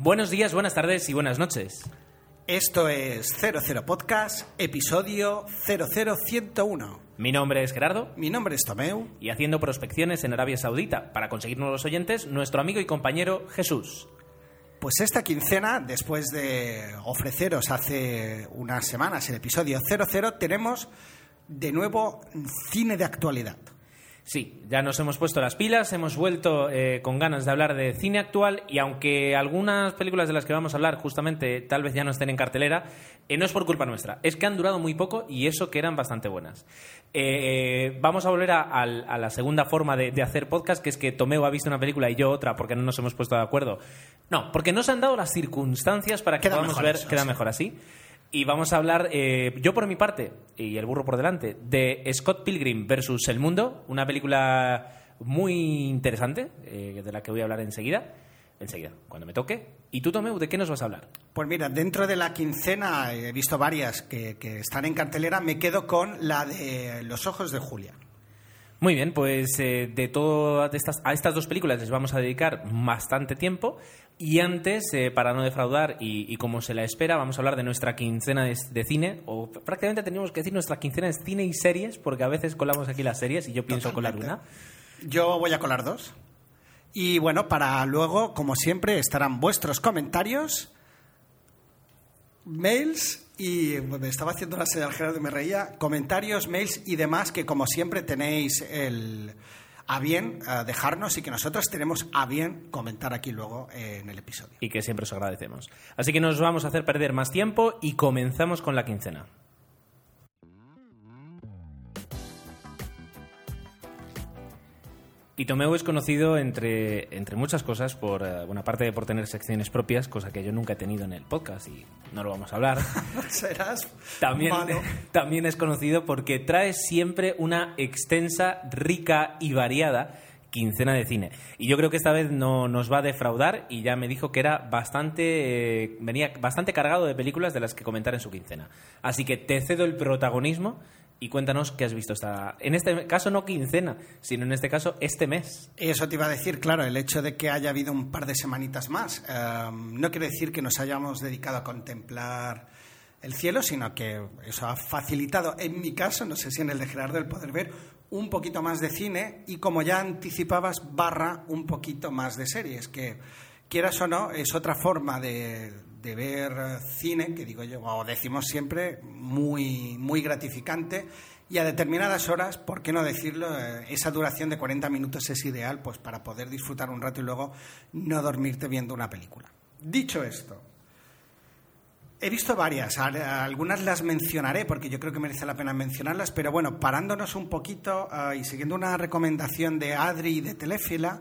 Buenos días, buenas tardes y buenas noches. Esto es 00 Podcast, episodio 00101. Mi nombre es Gerardo Mi nombre es Tomeu. y haciendo prospecciones en Arabia Saudita para conseguir nuevos oyentes, nuestro amigo y compañero Jesús. Pues esta quincena, después de ofreceros hace unas semanas el episodio 00, tenemos de nuevo cine de actualidad. Sí, ya nos hemos puesto las pilas, hemos vuelto eh, con ganas de hablar de cine actual y aunque algunas películas de las que vamos a hablar justamente tal vez ya no estén en cartelera, eh, no es por culpa nuestra, es que han durado muy poco y eso que eran bastante buenas. Eh, vamos a volver a, la segunda forma de, de hacer podcast, que es que Tomeo ha visto una película y yo otra porque no nos hemos puesto de acuerdo. No, porque no se han dado las circunstancias para que Queda podamos ver, eso, queda sí. mejor así. Y vamos a hablar, eh, yo por mi parte, y el burro por delante, de Scott Pilgrim versus El Mundo, una película muy interesante, eh, de la que voy a hablar enseguida, enseguida, cuando me toque. ¿Y tú, Tomeu, de qué nos vas a hablar? Pues mira, dentro de la quincena he visto varias que, que están en cartelera, me quedo con la de Los Ojos de Julia. Muy bien, pues eh, de todas estas, a estas dos películas les vamos a dedicar bastante tiempo. Y antes, eh, para no defraudar y, y como se la espera, vamos a hablar de nuestra quincena de, de cine, o prácticamente teníamos que decir nuestra quincena de cine y series, porque a veces colamos aquí las series y yo pienso colar una. Totalmente. Yo voy a colar dos. Y bueno, para luego, como siempre, estarán vuestros comentarios, mails y me estaba haciendo una señal Gerardo y me reía, comentarios, mails y demás que como siempre tenéis el a bien eh, dejarnos y que nosotros tenemos a bien comentar aquí luego eh, en el episodio. y que siempre os agradecemos. Así que nos vamos a hacer perder más tiempo y comenzamos con la quincena. Y Tomeu es conocido entre, entre muchas cosas por, eh, bueno, aparte por tener secciones propias, cosa que yo nunca he tenido en el podcast y no lo vamos a hablar. Serás También, malo. también es conocido porque trae siempre una extensa, rica y variada quincena de cine. Y yo creo que esta vez no nos va a defraudar y ya me dijo que era bastante eh, venía bastante cargado de películas de las que comentar en su quincena. Así que te cedo el protagonismo y cuéntanos qué has visto esta en este caso no quincena, sino en este caso este mes. Eso te iba a decir, claro, el hecho de que haya habido un par de semanitas más eh, no quiere decir que nos hayamos dedicado a contemplar el cielo, sino que eso ha facilitado, en mi caso, no sé si en el de Gerardo, el poder ver un poquito más de cine y, como ya anticipabas, barra un poquito más de series, que quieras o no, es otra forma de, de ver cine, que digo yo, o decimos siempre, muy, muy gratificante y a determinadas horas, ¿por qué no decirlo? Eh, esa duración de 40 minutos es ideal pues para poder disfrutar un rato y luego no dormirte viendo una película. Dicho esto, he visto varias, algunas las mencionaré porque yo creo que merece la pena mencionarlas, pero bueno, parándonos un poquito eh, y siguiendo una recomendación de Adri y de Telefila,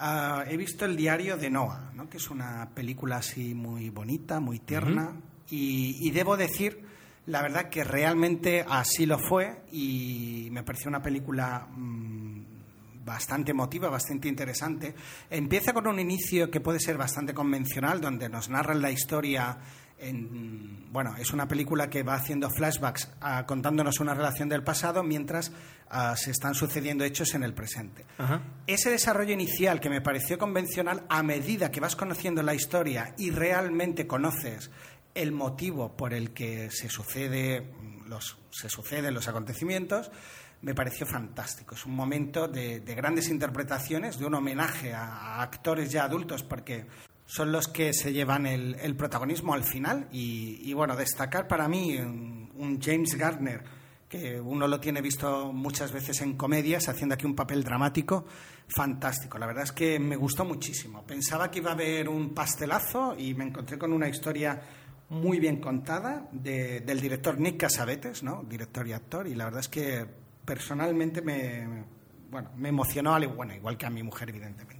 eh, he visto El diario de Noah, ¿no? que es una película así muy bonita, muy tierna, y, y debo decir, la verdad que realmente así lo fue y me pareció una película mm, bastante emotiva, bastante interesante. Empieza con un inicio que puede ser bastante convencional, donde nos narran la historia. En, bueno, es una película que va haciendo flashbacks contándonos una relación del pasado mientras ah, se están sucediendo hechos en el presente. Ajá. Ese desarrollo inicial que me pareció convencional, a medida que vas conociendo la historia y realmente conoces el motivo por el que se sucede los, se suceden los acontecimientos, me pareció fantástico. Es un momento de, de grandes interpretaciones, de un homenaje a, a actores ya adultos, porque son los que se llevan el, el protagonismo al final. Y, y, bueno, destacar para mí un, James Gardner, que uno lo tiene visto muchas veces en comedias, haciendo aquí un papel dramático, fantástico. La verdad es que me gustó muchísimo. Pensaba que iba a haber un pastelazo y me encontré con una historia muy bien contada de- del director Nick Casavetes, ¿no? director y actor, y la verdad es que personalmente me, bueno, me emocionó, al- bueno, igual que a mi mujer, evidentemente.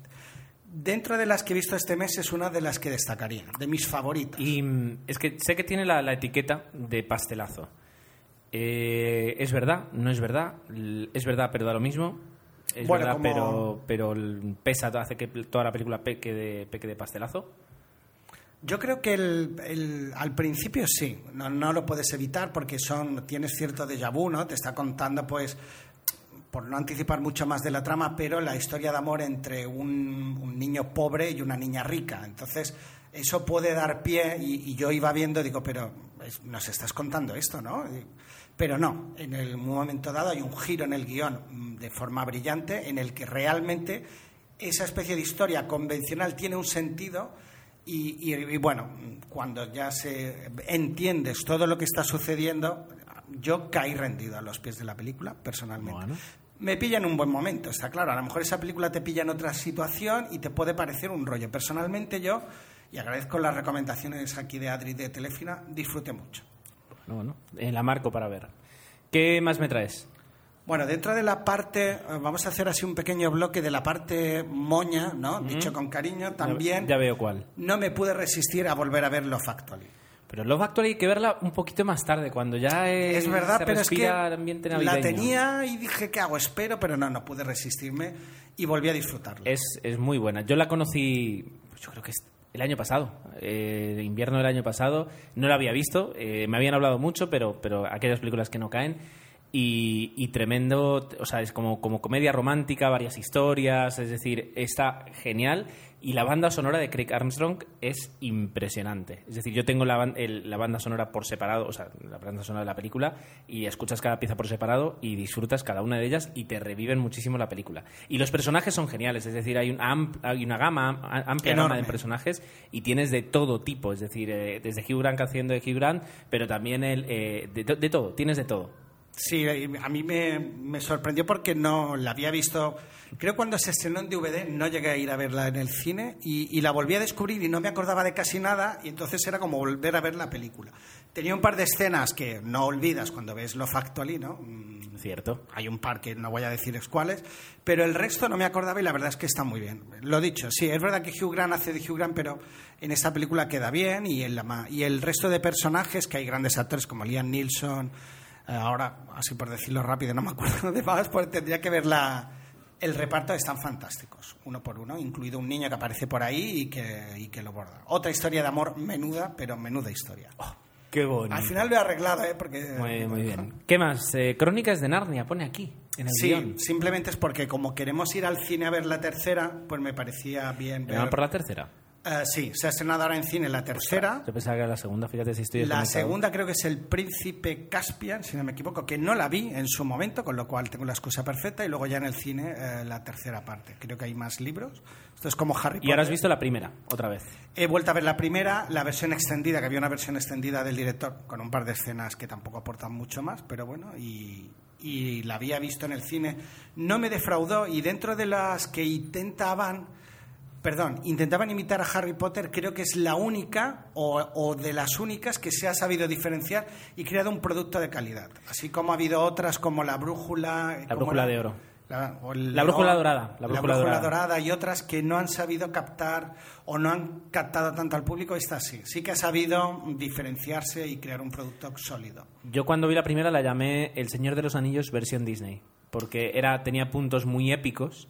Dentro de las que he visto este mes es una de las que destacaría, de mis favoritas. Y mm, es que sé que tiene la, la etiqueta de pastelazo. Eh, es verdad, no es verdad, es verdad, pero da lo mismo. Es Bueno, verdad, como- pero, pero pesa, hace que toda la película peque de, peque de pastelazo. Yo creo que el, el- al principio sí, no, no lo puedes evitar porque son tienes cierto déjà vu, ¿no? Te está contando, pues, por no anticipar mucho más de la trama, pero la historia de amor entre un, niño pobre y una niña rica. Entonces, eso puede dar pie, y, yo iba viendo, digo, pero nos estás contando esto, ¿no? Pero no, en el momento dado hay un giro en el guion mm, de forma brillante en el que realmente esa especie de historia convencional tiene un sentido y, bueno, cuando ya se entiendes todo lo que está sucediendo, yo caí rendido a los pies de la película, personalmente. Me pilla en un buen momento, está claro. A lo mejor esa película te pilla en otra situación y te puede parecer un rollo. Personalmente yo, y agradezco las recomendaciones aquí de Adri de Telefina, disfruté mucho. Bueno, bueno, en la marco para ver. ¿Qué más me traes? Bueno, dentro de la parte, eh, vamos a hacer así un pequeño bloque de la parte moña, ¿no? Dicho con cariño, también. Ya, veo cuál. No me pude resistir a volver a ver Love Actually. Pero Love Actually hay que verla un poquito más tarde, cuando ya es, verdad, pero es que la tenía y dije, ¿qué hago? Espero, pero no, no pude resistirme y volví a disfrutarla. Es, es muy buena. Yo la conocí, pues yo creo que es el año pasado, eh, invierno del año pasado. No la había visto, eh, me habían hablado mucho, pero, pero aquellas películas que no caen. Y, tremendo, o sea, es como, como comedia romántica, varias historias, es decir, está genial. Y la banda sonora de Craig Armstrong es impresionante. Es decir, yo tengo la, la, banda sonora por separado, o sea, la banda sonora de la película, y escuchas cada pieza por separado y disfrutas cada una de ellas y te reviven muchísimo la película. Y los personajes son geniales, es decir, hay, un hay una gama, amplia gama de personajes y tienes de todo tipo, es decir, eh, desde Hugh Grant haciendo de Hugh Grant, pero también el, eh, de todo, tienes de todo. Sí, a mí me, sorprendió porque no la había visto. Creo cuando se estrenó en DVD no llegué a ir a verla en el cine y, la volví a descubrir y no me acordaba de casi nada y entonces era como volver a ver la película. Tenía un par de escenas que no olvidas cuando ves lo factual, ¿no? Mm, Cierto. Hay un par que no voy a decir cuáles, pero el resto no me acordaba y la verdad es que está muy bien. Lo dicho, sí, es verdad que Hugh Grant hace de Hugh Grant, pero en esta película queda bien y, en la, y el resto de personajes, que hay grandes actores como Liam Neeson ahora, así por decirlo rápido, no me acuerdo de más, porque tendría que ver la, el reparto están fantásticos, uno por uno, incluido un niño que aparece por ahí y que, y que lo borda. Otra historia de amor menuda, pero menuda historia. Oh, qué bonito. Al final lo he arreglado, ¿eh? Porque, muy, muy bien. ¿Qué más? Eh, Crónicas de Narnia, pone aquí. En el sí, simplemente es porque como queremos ir al cine a ver la tercera, pues me parecía bien ver... por la tercera? Eh, sí, se ha estrenado ahora en cine la tercera. Yo pensaba que era la segunda, fíjate si estoy La segunda creo que es El Príncipe Caspian, si no me equivoco, que no la vi en su momento, con lo cual tengo la excusa perfecta, y luego ya en el cine eh, la tercera parte. Creo que hay más libros. Esto es como Harry Potter. ¿Y ahora has visto la primera, otra vez? He vuelto a ver la primera, la versión extendida, que había una versión extendida del director, con un par de escenas que tampoco aportan mucho más, pero bueno, y, y la había visto en el cine. No me defraudó, y dentro de las que intentaban perdón, intentaban imitar a Harry Potter, creo que es la única o, de las únicas que se ha sabido diferenciar y creado un producto de calidad. Así como ha habido otras como la brújula. La brújula de oro. La, brújula dorada. La brújula, dorada. y otras que no han sabido captar o no han captado tanto al público, esta sí. Sí que ha sabido diferenciarse y crear un producto sólido. Yo cuando vi la primera la llamé El Señor de los Anillos versión Disney, porque era, tenía puntos muy épicos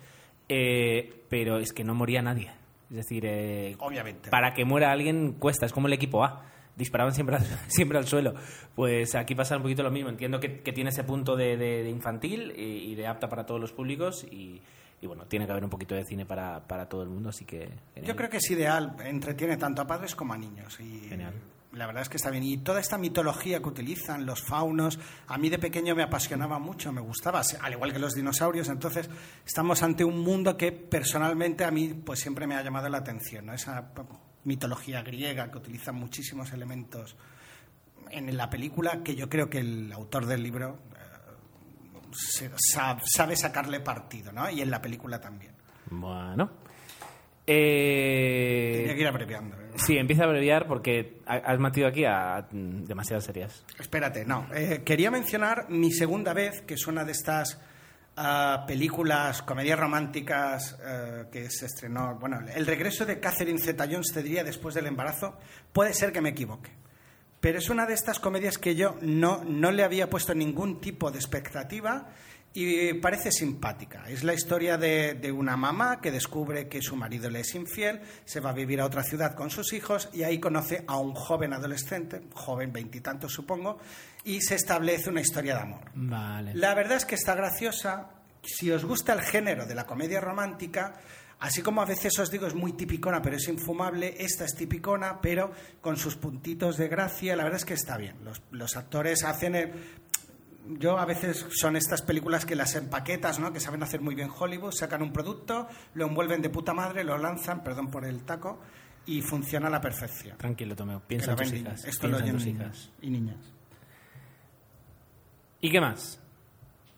eh, pero es que no moría nadie. Es decir, eh, Obviamente. para que muera alguien cuesta, es como el equipo A. Disparaban siempre al, siempre al suelo. Pues aquí pasa un poquito lo mismo. Entiendo que, tiene ese punto de, infantil y, de apta para todos los públicos y, bueno, tiene que haber un poquito de cine para, todo el mundo, así que... Yo creo que es ideal, entretiene tanto a padres como a niños. Y Genial la verdad es que está bien. Y toda esta mitología que utilizan, los faunos, a mí de pequeño me apasionaba mucho, me gustaba, al igual que los dinosaurios. Entonces, estamos ante un mundo que personalmente a mí pues siempre me ha llamado la atención, Esa mitología griega que utiliza muchísimos elementos en la película que yo creo que el autor del libro eh, sabe sacarle partido, ¿no? Y en la película también. Bueno. Eh... Tenía que ir abreviando. ¿eh? Sí, empieza a abreviar porque has metido aquí a demasiadas series. Espérate, no. Eh, quería mencionar mi segunda vez, que es una de estas ah, películas, comedias románticas eh, que se estrenó. Bueno, el regreso de Catherine Zeta-Jones, te diría, después del embarazo. Puede ser que me equivoque. Pero es una de estas comedias que yo no, no le había puesto ningún tipo de expectativa y parece simpática. Es la historia de, una mamá que descubre que su marido le es infiel, se va a vivir a otra ciudad con sus hijos y ahí conoce a un joven adolescente, joven veintitantos supongo, y se establece una historia de amor. Vale. La verdad es que está graciosa. Si os gusta el género de la comedia romántica, Así como a veces os digo es muy tipicona, pero es infumable, esta es tipicona, pero con sus puntitos de gracia, la verdad es que está bien. Los, los actores hacen... el- yo a veces son estas películas que las empaquetas, ¿no? que saben hacer muy bien Hollywood, sacan un producto, lo envuelven de puta madre, lo lanzan, perdón por el taco, y funciona a la perfección. Tranquilo, Tomeo. Piensa en tus hijas. Esto lo en oyen hijas. y niñas. ¿Y qué más?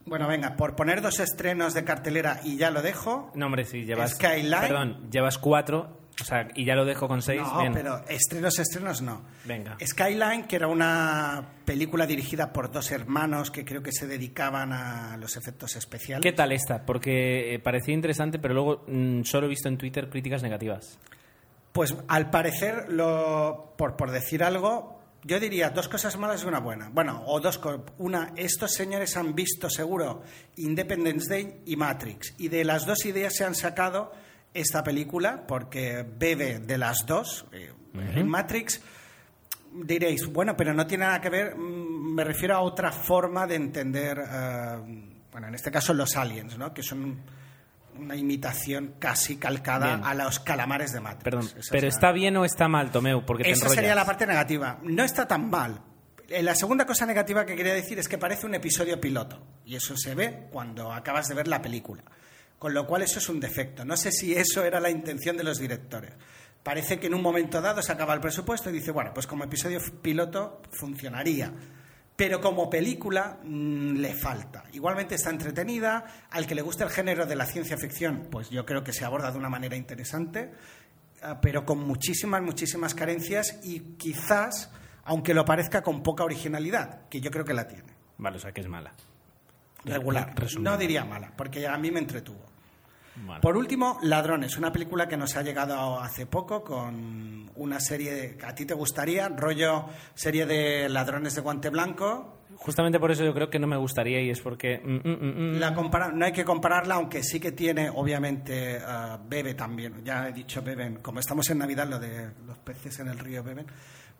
Bueno, venga, por poner dos estrenos de cartelera y ya lo dejo. No, hombre, sí, llevas... Skyline. Perdón, llevas cuatro, o sea, y ya lo dejo con seis. No, bien. pero estrenos, estrenos no. Venga. Skyline, que era una película dirigida por dos hermanos que creo que se dedicaban a los efectos especiales. ¿Qué tal esta? Porque eh, parecía interesante, pero luego mm, solo he visto en Twitter críticas negativas. Pues al parecer, lo, por, por decir algo, yo diría dos cosas malas y una buena. Bueno, o dos Una, estos señores han visto seguro Independence Day y Matrix. Y de las dos ideas se han sacado esta película porque bebe de las dos. Eh, En Matrix diréis, bueno, pero no tiene nada que ver, mm, me refiero a otra forma de entender, eh, bueno, en este caso los aliens, ¿no? Que son una imitación casi calcada Bien. a los calamares de Matrix. Perdón, Esa pero es la- ¿está bien o está mal, Tomeu? Porque te esa enrollas. sería la parte negativa. No está tan mal. Eh, La segunda cosa negativa que quería decir es que parece un episodio piloto. Y eso se ve cuando acabas de ver la película. Con lo cual eso es un defecto. No sé si eso era la intención de los directores. Parece que en un momento dado se acaba el presupuesto y dice, bueno, pues como episodio piloto funcionaría. Pero como película mm, le falta. Igualmente está entretenida. Al que le guste el género de la ciencia ficción, pues yo creo que se aborda de una manera interesante ah, pero con muchísimas, muchísimas carencias y quizás, aunque lo parezca, con poca originalidad, que yo creo que la tiene. Vale, o sea que es mala. Regular. No diría mala, porque a mí me entretuvo. Vale. Por último, Ladrones, una película que nos ha llegado hace poco con una serie que a ti te gustaría, rollo serie de Ladrones de Guante Blanco. Justamente por eso yo creo que no me gustaría y es porque... mm, mm, mm, no hay que compararla, aunque sí que tiene, obviamente, ah, bebe también. Ya he dicho beben, como estamos en Navidad, lo de los peces en el río beben.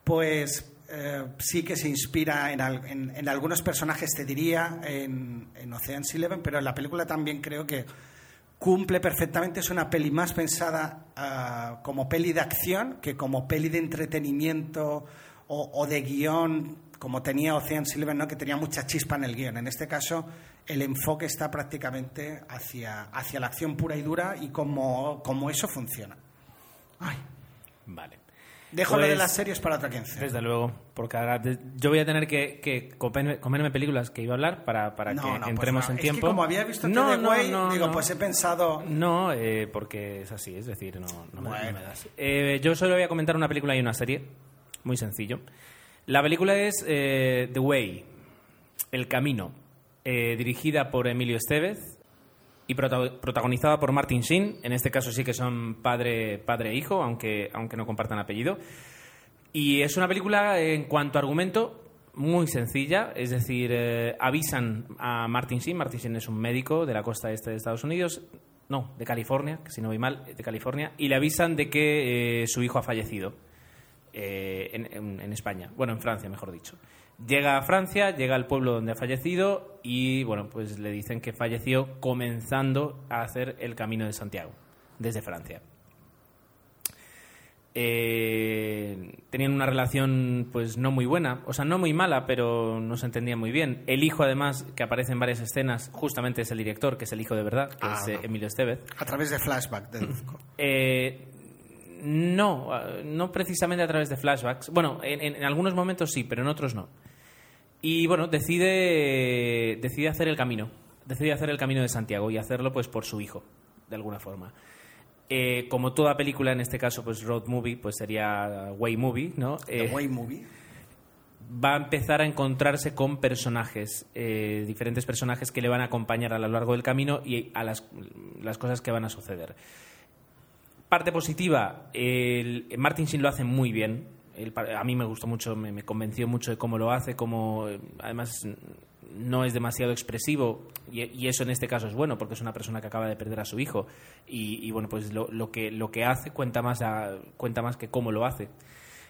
Pues eh, sí que se inspira en, al- en- algunos personajes, te diría, en, en Ocean's Eleven, pero en la película también creo que cumple perfectamente. Es una peli más pensada ah, como peli de acción que como peli de entretenimiento o, o de guion, como tenía Ocean's Eleven, ¿no? que tenía mucha chispa en el guion. En este caso, el enfoque está prácticamente hacia, hacia la acción pura y dura y como, como eso funciona. Ay, Vale. dejo lo de Pues, las series para otra quince. Desde luego, porque ahora yo voy a tener que, que comerme, comerme películas que iba a hablar para, para No, que no, pues entremos no. en Es tiempo. que como había visto no, no, Way, no, digo, pues he pensado... No, eh, porque es así, es decir, no, Bueno. me das. Eh, yo solo voy a comentar una película y una serie, muy sencillo. La película es eh, The Way, El Camino, eh, dirigida por Emilio Estevez y prota- protagonizada por Martin Sheen. En este caso sí que son padre, padre e hijo, aunque, aunque no compartan apellido. Y es una película, en cuanto a argumento, muy sencilla. Es decir, eh, avisan a Martin Sheen. Martin Sheen es un médico de la costa este de Estados Unidos. No, de California, si no voy mal, de California. Y le avisan de que su hijo ha fallecido eh, en, España. Bueno, en Francia, mejor dicho. Llega a Francia, llega al pueblo donde ha fallecido y, bueno, pues le dicen que falleció comenzando a hacer el Camino de Santiago, desde Francia. Eh, tenían una relación pues no muy buena, o sea, no muy mala, pero no se entendía muy bien. El hijo, además, que aparece en varias escenas, justamente es el director, que es el hijo de verdad, que Ah, es eh, no. Emilio Estevez. A través de flashback, deduzco. Eh, no, eh, no precisamente a través de flashbacks. Bueno, en, algunos momentos sí, pero en otros no. Y bueno, decide, decide hacer el camino. Decide hacer el camino de Santiago y hacerlo pues por su hijo, de alguna forma. Eh, como toda película, en este caso, pues road movie, pues sería way movie, ¿no? The Eh, Way Movie. va a empezar a encontrarse con personajes, eh, diferentes personajes que le van a acompañar a lo largo del camino y a las, las cosas que van a suceder. Parte positiva, el, Martin Sheen lo hace muy bien. A mí me gustó mucho, me, convenció mucho de cómo lo hace, cómo eh, además no es demasiado expresivo y, eso en este caso es bueno porque es una persona que acaba de perder a su hijo y, bueno pues lo, que lo que hace cuenta más cuenta más que cómo lo hace.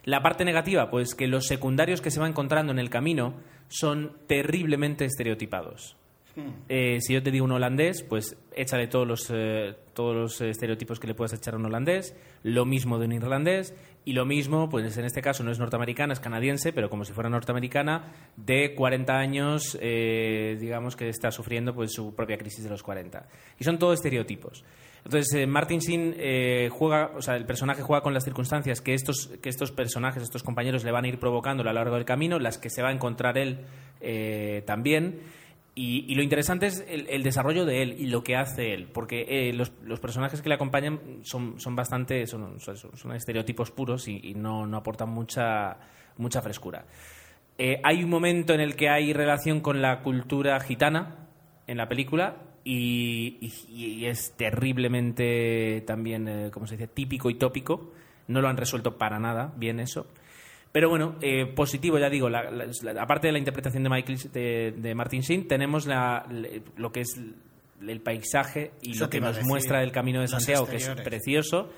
La parte negativa, pues que los secundarios que se va encontrando en el camino son terriblemente estereotipados. Eh, si yo te digo un holandés, pues échale todos los, eh, todos los estereotipos que le puedas echar a un holandés, lo mismo de un irlandés, y lo mismo, pues en este caso no es norteamericana, es canadiense, pero como si fuera norteamericana, de 40 años, eh, digamos que está sufriendo pues su propia crisis de los 40. Y son todos estereotipos. Entonces, Martin Sheen juega, o sea, el personaje juega con las circunstancias que estos, que estos personajes, estos compañeros le van a ir provocando a lo largo del camino, las que se va a encontrar él también. Y, lo interesante es el, desarrollo de él y lo que hace él, porque eh, los, personajes que le acompañan son, son bastante, son, estereotipos puros y, no, no, aportan mucha, mucha frescura. Eh, hay un momento en el que hay relación con la cultura gitana en la película y, es terriblemente también, eh, como se dice?, típico y tópico. No lo han resuelto para nada bien eso. Pero bueno, eh, positivo, ya digo, aparte de la interpretación de, Michael, de, Martin Sheen, tenemos lo que es el paisaje y lo que nos muestra el Camino de Santiago, que es precioso.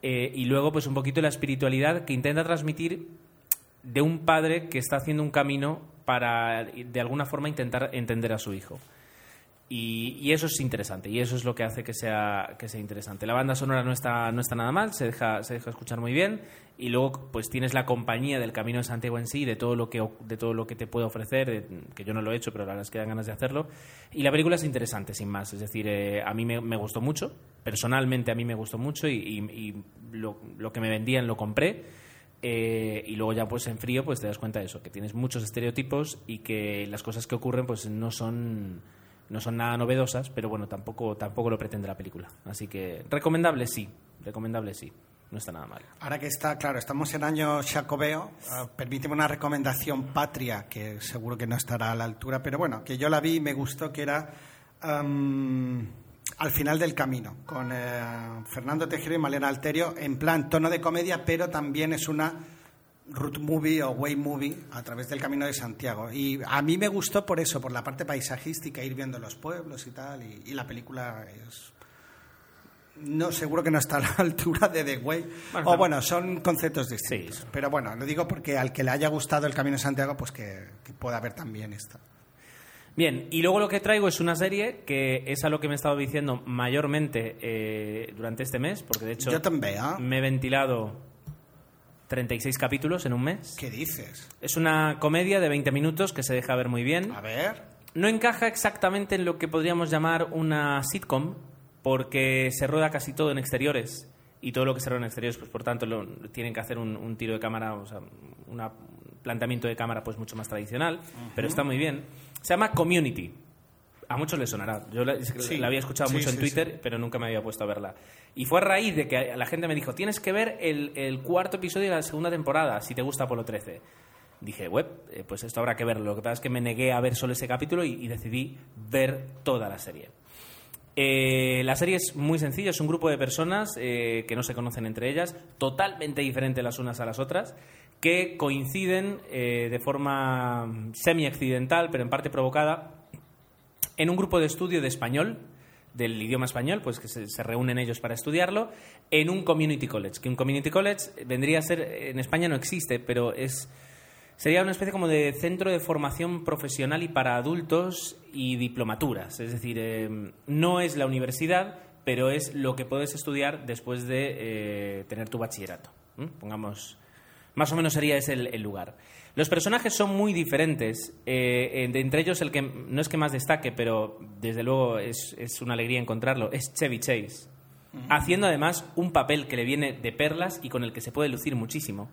Eh, y luego, pues un poquito la espiritualidad que intenta transmitir de un padre que está haciendo un camino para, de alguna forma, intentar entender a su hijo. Y, eso es interesante, y eso es lo que hace que sea, que sea interesante. La banda sonora no está, no está nada mal, se deja, se deja escuchar muy bien, y luego pues tienes la compañía del Camino de Santiago en sí, de todo lo que, de todo lo que te puede ofrecer, que yo no lo he hecho, pero la verdad es que dan ganas de hacerlo. Y la película es interesante, sin más. Es decir, eh, a mí me, gustó mucho, personalmente a mí me gustó mucho, y, lo, que me vendían lo compré. Eh, y luego ya pues en frío pues te das cuenta de eso, que tienes muchos estereotipos y que las cosas que ocurren pues no son no son nada novedosas, pero bueno, tampoco, tampoco lo pretende la película. Así que recomendable sí, recomendable sí. No está nada mal. Ahora que está, claro, estamos en año Jacobeo, uh, permíteme una recomendación patria que seguro que no estará a la altura, pero bueno, que yo la vi y me gustó, que era Al final del camino, con eh, Fernando Tejero y Malena Alterio, en plan tono de comedia, pero también es una route movie o way movie a través del Camino de Santiago. Y a mí me gustó por eso, por la parte paisajística, ir viendo los pueblos y tal. Y, la película es. No, seguro que no está a la altura de The Way. o bueno, son conceptos distintos. Pero bueno, lo digo porque al que le haya gustado el Camino de Santiago, pues que, pueda ver también esto. Bien, y luego lo que traigo es una serie que es a lo que me he estado diciendo mayormente eh, durante este mes, porque de hecho Yo también, ¿ah? me he ventilado 36 capítulos en un mes. ¿Qué dices? Es una comedia de 20 minutos que se deja ver muy bien. A ver. No encaja exactamente en lo que podríamos llamar una sitcom, porque se rueda casi todo en exteriores. Y todo lo que se rueda en exteriores, pues por tanto, lo, tienen que hacer un, tiro de cámara, o sea, un planteamiento de cámara pues mucho más tradicional, pero está muy bien. Se llama Community. A muchos les sonará. Yo la, había escuchado mucho en Twitter, pero nunca me había puesto a verla. Y fue a raíz de que la gente me dijo, tienes que ver el, cuarto episodio de la segunda temporada, si te gusta Apolo 13. Dije, web, eh, pues esto habrá que verlo. Lo que pasa es que me negué a ver solo ese capítulo y, decidí ver toda la serie. Eh, la serie es muy sencilla, es un grupo de personas eh, que no se conocen entre ellas, totalmente diferentes las unas a las otras, que coinciden de forma semi-accidental, pero en parte provocada, en un grupo de estudio de español, del idioma español, pues que se, reúnen ellos para estudiarlo, en un community college. Que un community college vendría a ser, en España no existe, pero es sería una especie como de centro de formación profesional y para adultos y diplomaturas. Es decir, eh, no es la universidad, pero es lo que puedes estudiar después de eh, tener tu bachillerato. Pongamos, más o menos sería ese el lugar. Los personajes son muy diferentes. Eh, entre ellos, el que no es que más destaque, pero desde luego es, una alegría encontrarlo, es Chevy Chase. Haciendo además un papel que le viene de perlas y con el que se puede lucir muchísimo.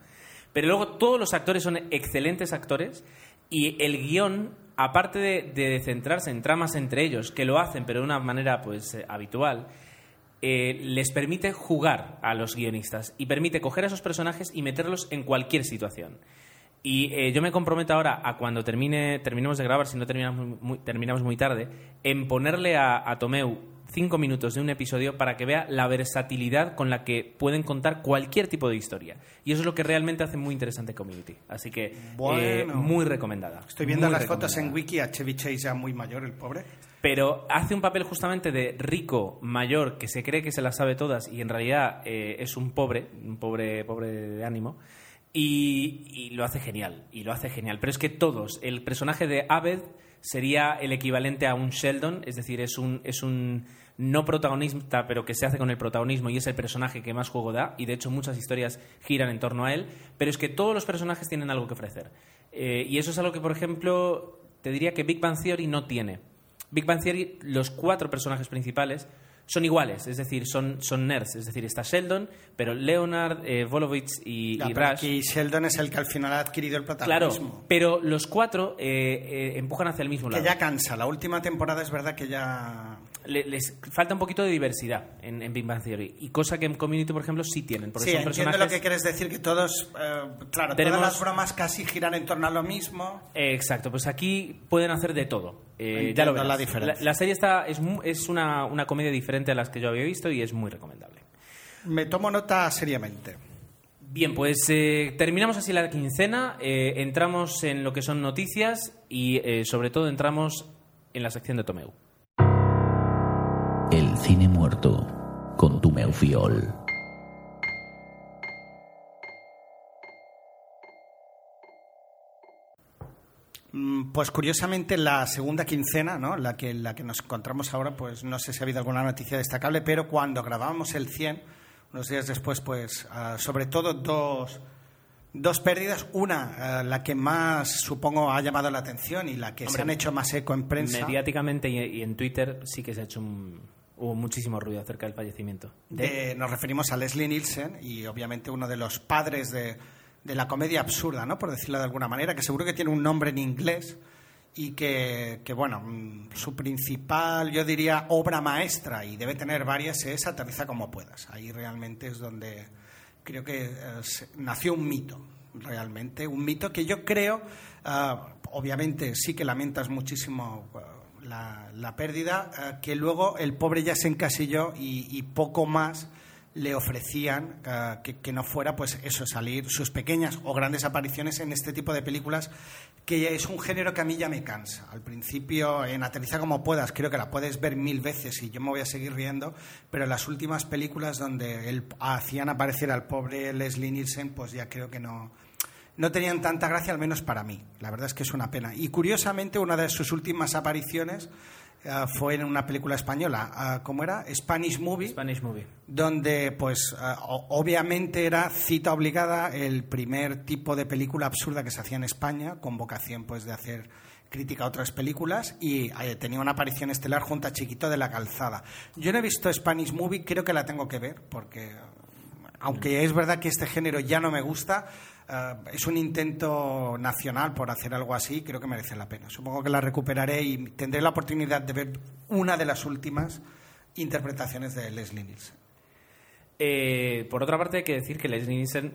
Pero luego todos los actores son excelentes actores y el guion, aparte de, centrarse en tramas entre ellos, que lo hacen pero de una manera pues eh, habitual, eh, les permite jugar a los guionistas y permite coger a esos personajes y meterlos en cualquier situación. Y eh, yo me comprometo ahora a cuando termine, terminemos de grabar, si no terminamos muy, terminamos muy tarde, en ponerle a, Tomeu cinco minutos de un episodio para que vea la versatilidad con la que pueden contar cualquier tipo de historia. Y eso es lo que realmente hace muy interesante Community. Así que eh, muy recomendada. Estoy viendo las fotos en Wiki a Chevy Chase ya muy mayor, el pobre. Pero hace un papel justamente de rico, mayor, que se cree que se las sabe todas y en realidad eh, es un pobre, un pobre, pobre de ánimo. Y, lo hace genial, y lo hace genial. Pero es que todos, el personaje de Abed sería el equivalente a un Sheldon, es decir, es un, es un no protagonista, pero que se hace con el protagonismo y es el personaje que más juego da, y de hecho muchas historias giran en torno a él, pero es que todos los personajes tienen algo que ofrecer. Eh, y eso es algo que, por ejemplo, te diría que Big Bang Theory no tiene. Big Bang Theory, los cuatro personajes principales son iguales, es decir, son, son nerds. Es decir, está Sheldon, pero Leonard, eh, Volovitz y, Ya, y Rush. aquí Sheldon es el que al final ha adquirido el Claro, protagonismo. pero los cuatro eh, eh, empujan hacia el mismo Que lado. ya cansa. La última temporada es verdad que ya... Le- les falta un poquito de diversidad en, en Big Bang Theory. Y cosa que en Community, por ejemplo, sí tienen. Porque Sí, son entiendo personajes... lo que quieres decir, que todos... eh, claro, Tenemos- todas las bromas casi giran en torno a lo mismo. Eh, Exacto, pues aquí pueden hacer de todo. Eh, ya lo verás. la diferencia. La, serie está, es, es una, una comedia diferente a las que yo había visto y es muy recomendable. Me tomo nota seriamente. Bien, pues eh, terminamos así la quincena, eh, entramos en lo que son noticias y eh, sobre todo entramos en la sección de Tomeu. El cine muerto con tu Fiol. Mm, Pues curiosamente la segunda quincena, ¿no? la, que, la que nos encontramos ahora, pues no sé si ha habido alguna noticia destacable, pero cuando grabábamos el 100, unos días después, pues ah, sobre todo dos, dos pérdidas. Una, ah, la que más supongo ha llamado la atención y la que se han hecho más eco en prensa. Mediáticamente y en Twitter sí que se ha hecho un- hubo muchísimo ruido acerca del fallecimiento. nos referimos a Leslie Nielsen y obviamente uno de los padres de, de la comedia absurda, ¿no? por decirlo de alguna manera, que seguro que tiene un nombre en inglés y que, que, bueno, mm, su principal, yo diría, obra maestra, y debe tener varias, es Aterriza como puedas. Ahí realmente es donde creo que eh, nació un mito, realmente, un mito que yo creo, ah, obviamente sí que lamentas muchísimo ah, la, pérdida, ah, que luego el pobre ya se encasilló y, poco más le ofrecían que, que no fuera pues eso salir sus pequeñas o grandes apariciones en este tipo de películas que es un género que a mí ya me cansa. Al principio en Aterriza como puedas creo que la puedes ver mil veces y yo me voy a seguir riendo pero las últimas películas donde él, hacían aparecer al pobre Leslie Nielsen pues ya creo que no no tenían tanta gracia, al menos para mí. La verdad es que es una pena. Y curiosamente, una de sus últimas apariciones eh, fue en una película española. ah, ¿Cómo era? Spanish Movie Spanish Movie. donde pues o- obviamente era cita obligada el primer tipo de película absurda que se hacía en España con vocación pues de hacer crítica a otras películas y eh, tenía una aparición estelar junto a Chiquito de la Calzada. Yo no he visto Spanish Movie, creo que la tengo que ver porque aunque es verdad que este género ya no me gusta, eh, es un intento nacional por hacer algo así, creo que merece la pena. Supongo que la recuperaré y tendré la oportunidad de ver una de las últimas interpretaciones de Leslie Nielsen. Eh, por otra parte, hay que decir que Leslie Nielsen,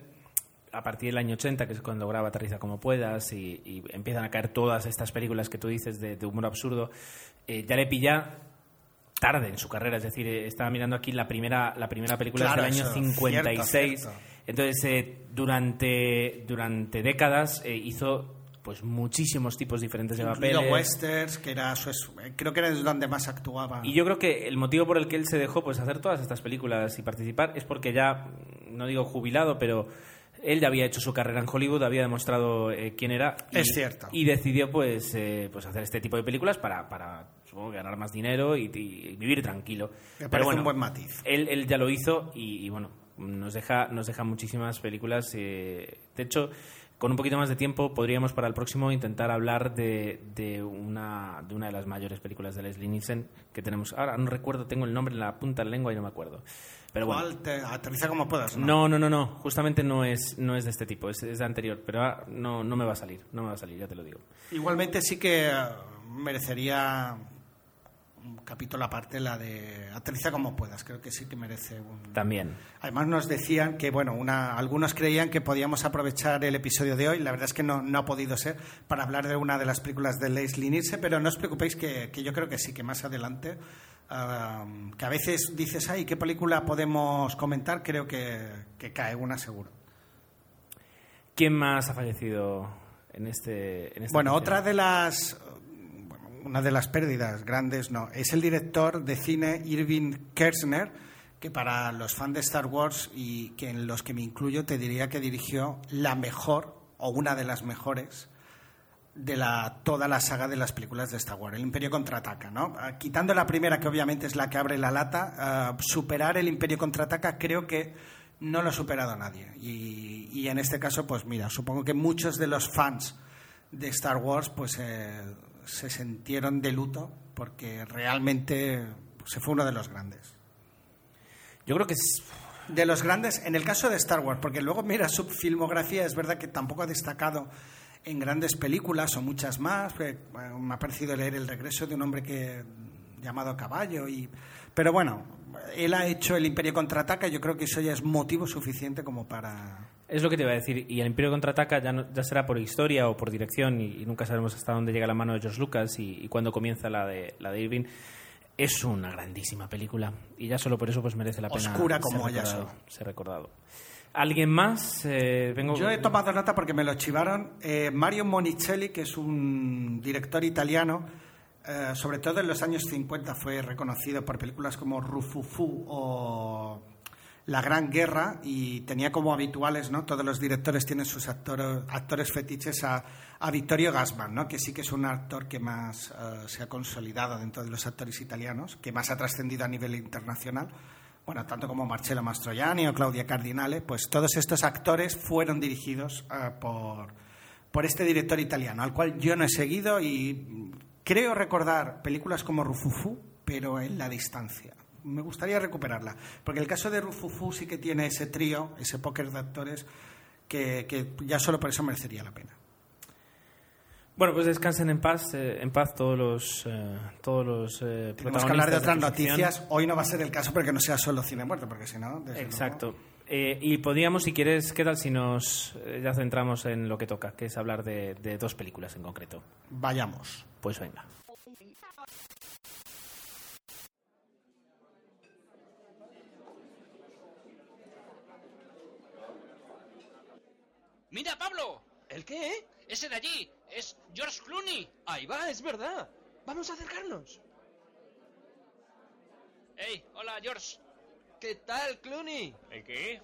a partir del año 80, que es cuando graba Aterriza como puedas, y, y empiezan a caer todas estas películas que tú dices de, de humor absurdo, eh, ya le pilla tarde en su carrera. Es decir, eh, estaba mirando aquí la primera, la primera película Claro, del año eso, 56. cierto, cierto. Entonces, eh, durante, durante décadas eh, hizo pues muchísimos tipos diferentes de Incluido papeles. Westerns, que era su, es- creo que era donde más actuaba. Y yo creo que el motivo por el que él se dejó pues hacer todas estas películas y participar es porque ya, no digo jubilado, pero él ya había hecho su carrera en Hollywood, había demostrado eh, quién era. Y, Es cierto. Y decidió pues, eh, pues hacer este tipo de películas para, para supongo, ganar más dinero y, y vivir tranquilo. Me Pero parece bueno, un buen matiz. Él, él ya lo hizo y, y, bueno, nos deja, nos deja muchísimas películas. eh, de hecho, con un poquito más de tiempo podríamos para el próximo intentar hablar de, de, una, de una de las mayores películas de Leslie Nielsen que tenemos. Ahora no recuerdo, tengo el nombre en la punta de la lengua y no me acuerdo. Pero bueno. ¿Cuál te aterriza como puedas? ¿no? No, no, no, no. Justamente no es, no es de este tipo, es, es de anterior. Pero ah, no, no me va a salir, no me va a salir, ya te lo digo. Igualmente sí que eh, merecería un capítulo aparte la de aterriza como puedas. Creo que sí que merece un... También. Además nos decían que, bueno, una, algunos creían que podíamos aprovechar el episodio de hoy, la verdad es que no, no ha podido ser, para hablar de una de las películas de Leslie Nielsen, pero no os preocupéis que, que yo creo que sí, que más adelante, que a veces dices, ay, ¿qué película podemos comentar? Creo que, que cae una seguro. ¿Quién más ha fallecido en este en esta Bueno, otra de las una de las pérdidas grandes no es el director de cine Irving Kershner que para los fans de Star Wars y que en los que me incluyo te diría que dirigió la mejor o una de las mejores de la, toda la saga de las películas de Star Wars, el Imperio contraataca, ¿no? Ah, Quitando la primera, que obviamente es la que abre la lata, ah, superar el Imperio contraataca creo que no lo ha superado nadie. Y, y en este caso, pues mira, supongo que muchos de los fans de Star Wars pues eh, se sintieron de luto porque realmente se fue uno de los grandes. Yo creo que es... De los grandes, en el caso de Star Wars, porque luego mira su filmografía, es verdad que tampoco ha destacado en grandes películas o muchas más. eh, me ha parecido leer El regreso de un hombre que llamado Caballo y pero bueno, él ha hecho El Imperio contraataca, yo creo que eso ya es motivo suficiente como para Es lo que te iba a decir. Y el Imperio contraataca ya, no- ya será por historia o por dirección y, y nunca sabremos hasta dónde llega la mano de George Lucas y, y cuándo comienza la de, la de Irving. Es una grandísima película y ya solo por eso pues merece la pena Oscura como ser recordado, ser recordado. ¿Alguien más? Eh, vengo... Yo he tomado nota porque me lo chivaron. Eh, Mario Monicelli, que es un director italiano, eh, sobre todo en los años 50 fue reconocido por películas como Rufufu o La Gran Guerra y tenía como habituales, ¿no? Todos los directores tienen sus actores, actores fetiches a, a Vittorio Gassman, ¿no? Que sí que es un actor que más eh, se ha consolidado dentro de los actores italianos, que más ha trascendido a nivel internacional bueno, tanto como Marcello Mastroianni o Claudia Cardinale, pues todos estos actores fueron dirigidos eh, por, por este director italiano, al cual yo no he seguido y creo recordar películas como Rufufu, pero en la distancia. Me gustaría recuperarla, porque el caso de Rufufu sí que tiene ese trío, ese póker de actores, que, que ya solo por eso merecería la pena. Bueno, pues descansen en paz, eh, en paz todos los, eh, todos los eh, Tenemos que hablar de otras noticias. Hoy no va a ser el caso porque no sea solo cine muerto, porque si no... Exacto. Eh, y podríamos, si quieres, ¿qué tal si nos eh, ya centramos en lo que toca, que es hablar de, de dos películas en concreto? Vayamos. Pues venga. ¡Mira, Pablo! ¿El qué? Ese de allí es George Clooney. Ahí va, es verdad. Vamos a acercarnos. ¡Hey! Hola, George. ¿Qué tal, Clooney? ¿El qué?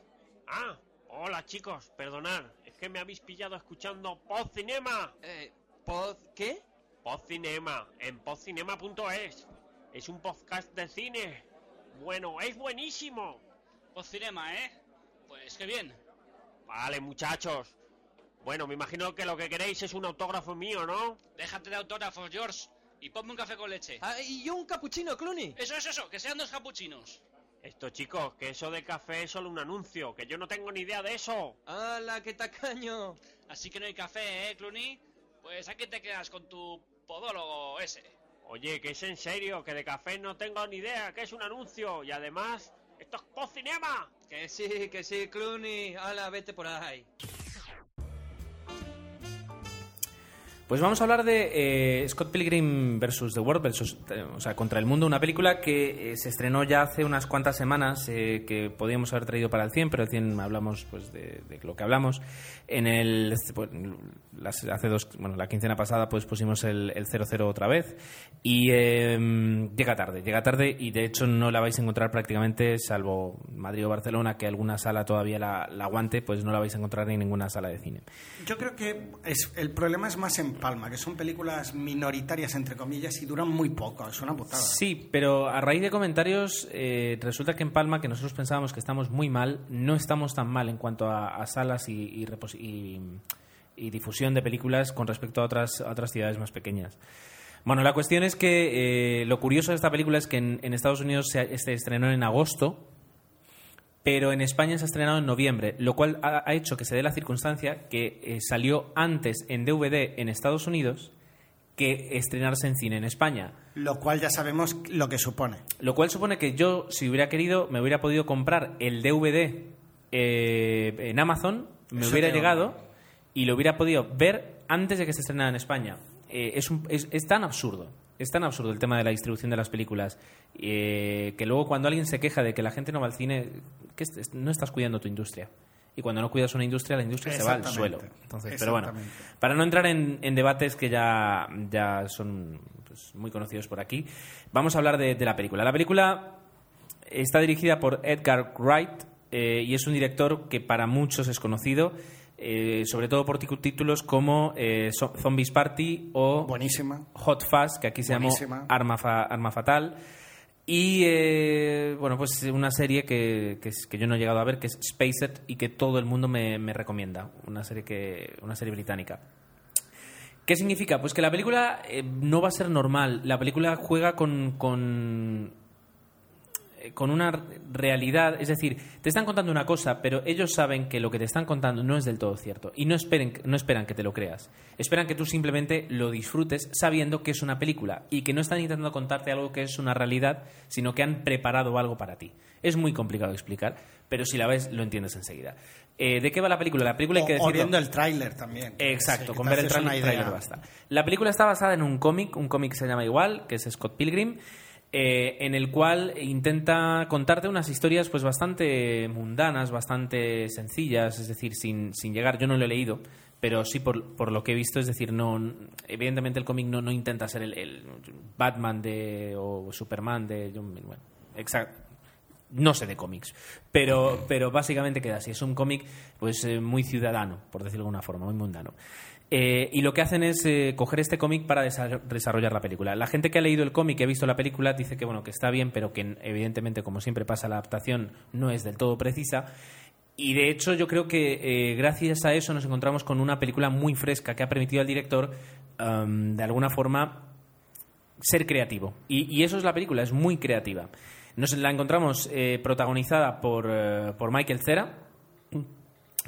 Ah, hola chicos, perdonad, es que me habéis pillado escuchando Pod Cinema. Eh, ¿pod qué? Pod Cinema, en podcinema.es. Es un podcast de cine. Bueno, es buenísimo. Cinema, ¿eh? Pues qué bien. Vale, muchachos. Bueno, me imagino que lo que queréis es un autógrafo mío, ¿no? Déjate de autógrafos, George. Y ponme un café con leche. Ah, y yo un capuchino, Clooney. Eso, eso, eso. Que sean dos capuchinos. Esto, chicos, que eso de café es solo un anuncio, que yo no tengo ni idea de eso. ¡Hala, qué tacaño! Así que no hay café, ¿eh, Clooney? Pues aquí te quedas con tu podólogo ese. Oye, que es en serio, que de café no tengo ni idea, que es un anuncio. Y además, esto es Pod Cinema. Que sí, que sí, Clooney. ¡Hala, vete por ahí! Pues vamos a hablar de eh, Scott Pilgrim versus The World, eh, o sea, contra el mundo, una película que eh, se estrenó ya hace unas cuantas semanas, que podíamos haber traído para el 100, pero el 100 hablamos pues de, lo que hablamos. En el pues, hace dos, bueno, la quincena pasada pues pusimos el, el 00 otra vez y eh, llega tarde, llega tarde y de hecho no la vais a encontrar prácticamente, salvo Madrid o Barcelona, que alguna sala todavía la, la aguante, pues no la vais a encontrar en ninguna sala de cine. Yo creo que es, el problema es más en Palma, que son películas minoritarias, entre comillas, y duran muy poco. Es una putada. Sí, pero a raíz de comentarios eh, resulta que en Palma, que nosotros pensábamos que estamos muy mal, no estamos tan mal en cuanto a, salas y, difusión de películas con respecto a otras, ciudades más pequeñas. Bueno, la cuestión es que eh, lo curioso de esta película es que en, Estados Unidos se estrenó en agosto, pero en España se ha estrenado en noviembre, lo cual ha, hecho que se dé la circunstancia que eh, salió antes en DVD en Estados Unidos que estrenarse en cine en España. Lo cual ya sabemos lo que supone. Lo cual supone que yo, si hubiera querido, me hubiera podido comprar el DVD eh, en Amazon, me Eso hubiera llegado y lo hubiera podido ver antes de que se estrenara en España. Eh, es, un- es- es tan absurdo, es tan absurdo el tema de la distribución de las películas, eh, que luego cuando alguien se queja de que la gente no va al cine, que no estás cuidando tu industria. Y cuando no cuidas una industria, la industria se va al suelo. Entonces, pero bueno, para no entrar en, en debates que ya, ya son pues, muy conocidos por aquí, vamos a hablar de, de la película. La película está dirigida por Edgar Wright eh, y es un director que para muchos es conocido, eh, sobre todo por títulos como eh, Zombies Party o Buenísima. Hot Fuzz, que aquí se llamó Buenísima. Arma, Fa- Arma Fatal. Y eh, bueno, pues una serie que, que, yo no he llegado a ver, que es Spaced, y que todo el mundo me, me recomienda. Una serie, que, una serie británica. ¿Qué significa? Pues que la película eh, no va a ser normal. La película juega con, con, con una realidad. Es decir, te están contando una cosa, pero ellos saben que lo que te están contando no es del todo cierto. Y no, esperen, no esperan que te lo creas. Esperan que tú simplemente lo disfrutes sabiendo que es una película y que no están intentando contarte algo que es una realidad, sino que han preparado algo para ti. Es muy complicado de explicar, pero si la ves lo entiendes enseguida. Eh, ¿De qué va la película? La película hay que O, o decirlo. viendo el tráiler también. Exacto, Sí, con ver el tráiler basta. La película está basada en un cómic, un cómic que se llama igual, que es Scott Pilgrim, eh, en el cual intenta contarte unas historias pues bastante mundanas, bastante sencillas, es decir, sin, sin llegar, yo no lo he leído, pero sí por, por lo que he visto, es decir, no evidentemente el cómic no, no intenta ser el, Batman de, o Superman de... Bueno, no sé de cómics, pero, pero básicamente queda así. Es un cómic pues eh, muy ciudadano, por decirlo de alguna forma, muy mundano. Eh, y lo que hacen es eh, coger este cómic para desa- desarrollar la película. La gente que ha leído el cómic y ha visto la película dice que bueno que está bien, pero que evidentemente, como siempre pasa, la adaptación no es del todo precisa. Y de hecho yo creo que eh, gracias a eso nos encontramos con una película muy fresca que ha permitido al director de alguna forma ser creativo. Y, y eso es la película, es muy creativa. Nos la encontramos protagonizada por, por Michael Cera,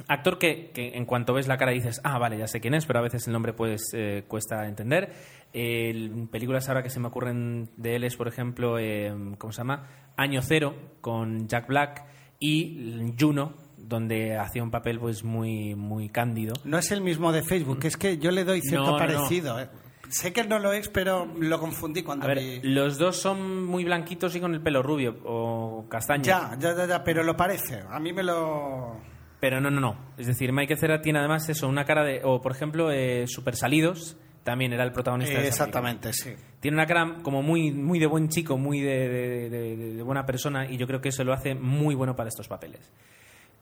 actor que, que en cuanto ves la cara dices, ah, vale, ya sé quién es, pero a veces el nombre pues eh, cuesta entender. El- películas ahora que se me ocurren de él es, por ejemplo, eh, ¿cómo se llama? Año Cero, con Jack Black, y Juno, donde hacía un papel pues muy, muy cándido. No es el mismo de Facebook, es que yo le doy cierto No, no, no. parecido. eh. Sé que no lo es, pero lo confundí cuando A ver, vi... los dos son muy blanquitos y con el pelo rubio o castaño. Ya, ya, ya, ya, pero lo parece. A mí me lo... Pero no, no, no. Es decir, Michael Cera tiene además eso, una cara de... O, por ejemplo, eh, Super Salidos, también era el protagonista de Eh, película. exactamente, sí. Tiene una cara como muy, muy de buen chico, muy de, de- de- de- de buena persona y yo creo que eso lo hace muy bueno para estos papeles.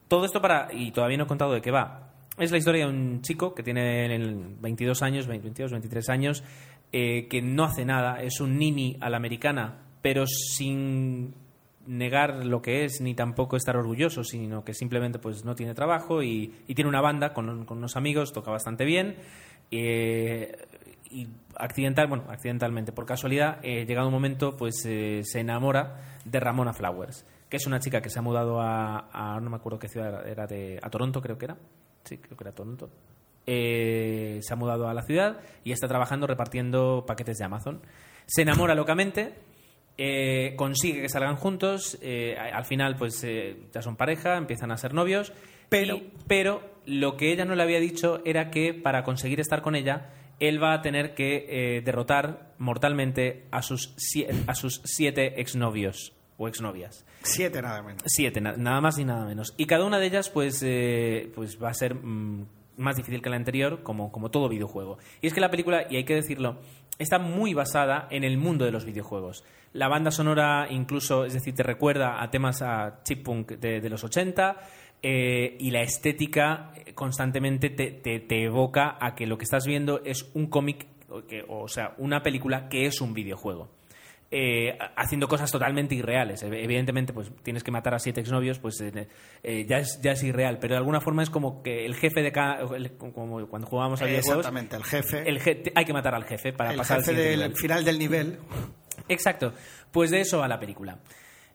Todo esto para... Y todavía no he contado de qué va. Es la historia de un chico que tiene el 22 años, 22, 23 años, eh, que no hace nada, es un nini a la americana, pero sin negar lo que es ni tampoco estar orgulloso, sino que simplemente pues no tiene trabajo y, tiene una banda con, con unos amigos, toca bastante bien. eh, y accidental, bueno, accidentalmente, por casualidad, eh, llegado un momento, pues eh, se enamora de Ramona Flowers, que es una chica que se ha mudado a, a- no me acuerdo qué ciudad era, era de, a Toronto creo que era, sí, creo que era Toronto. Eh, se ha mudado a la ciudad y está trabajando repartiendo paquetes de Amazon. Se enamora locamente, eh, consigue que salgan juntos, eh, al final pues eh, ya son pareja, empiezan a ser novios, Pero- y- pero lo que ella no le había dicho era que para conseguir estar con ella, él va a tener que derrotar mortalmente a sus, a sus siete exnovios o exnovias. Siete nada menos. Siete, na- nada más y nada menos. Y cada una de ellas, pues, pues va a ser mm, más difícil que la anterior, como, como todo videojuego. Y es que la película, y hay que decirlo, está muy basada en el mundo de los videojuegos. La banda sonora, incluso, es decir, te recuerda a temas a chip punk de, los 80. eh, y la estética eh, constantemente te, evoca a que lo que estás viendo es un cómic, o sea, una película que es un videojuego eh, haciendo cosas totalmente irreales. Ev- Evidentemente, pues tienes que matar a siete exnovios, pues eh, eh, ya, es, ya es irreal, pero de alguna forma es como que el jefe de cada... el- como cuando jugábamos a videojuegos, Exactamente, el jefe. el je- hay que matar al jefe para el pasar al jefe siguiente del nivel. final del nivel. Exacto. Pues de eso va la película.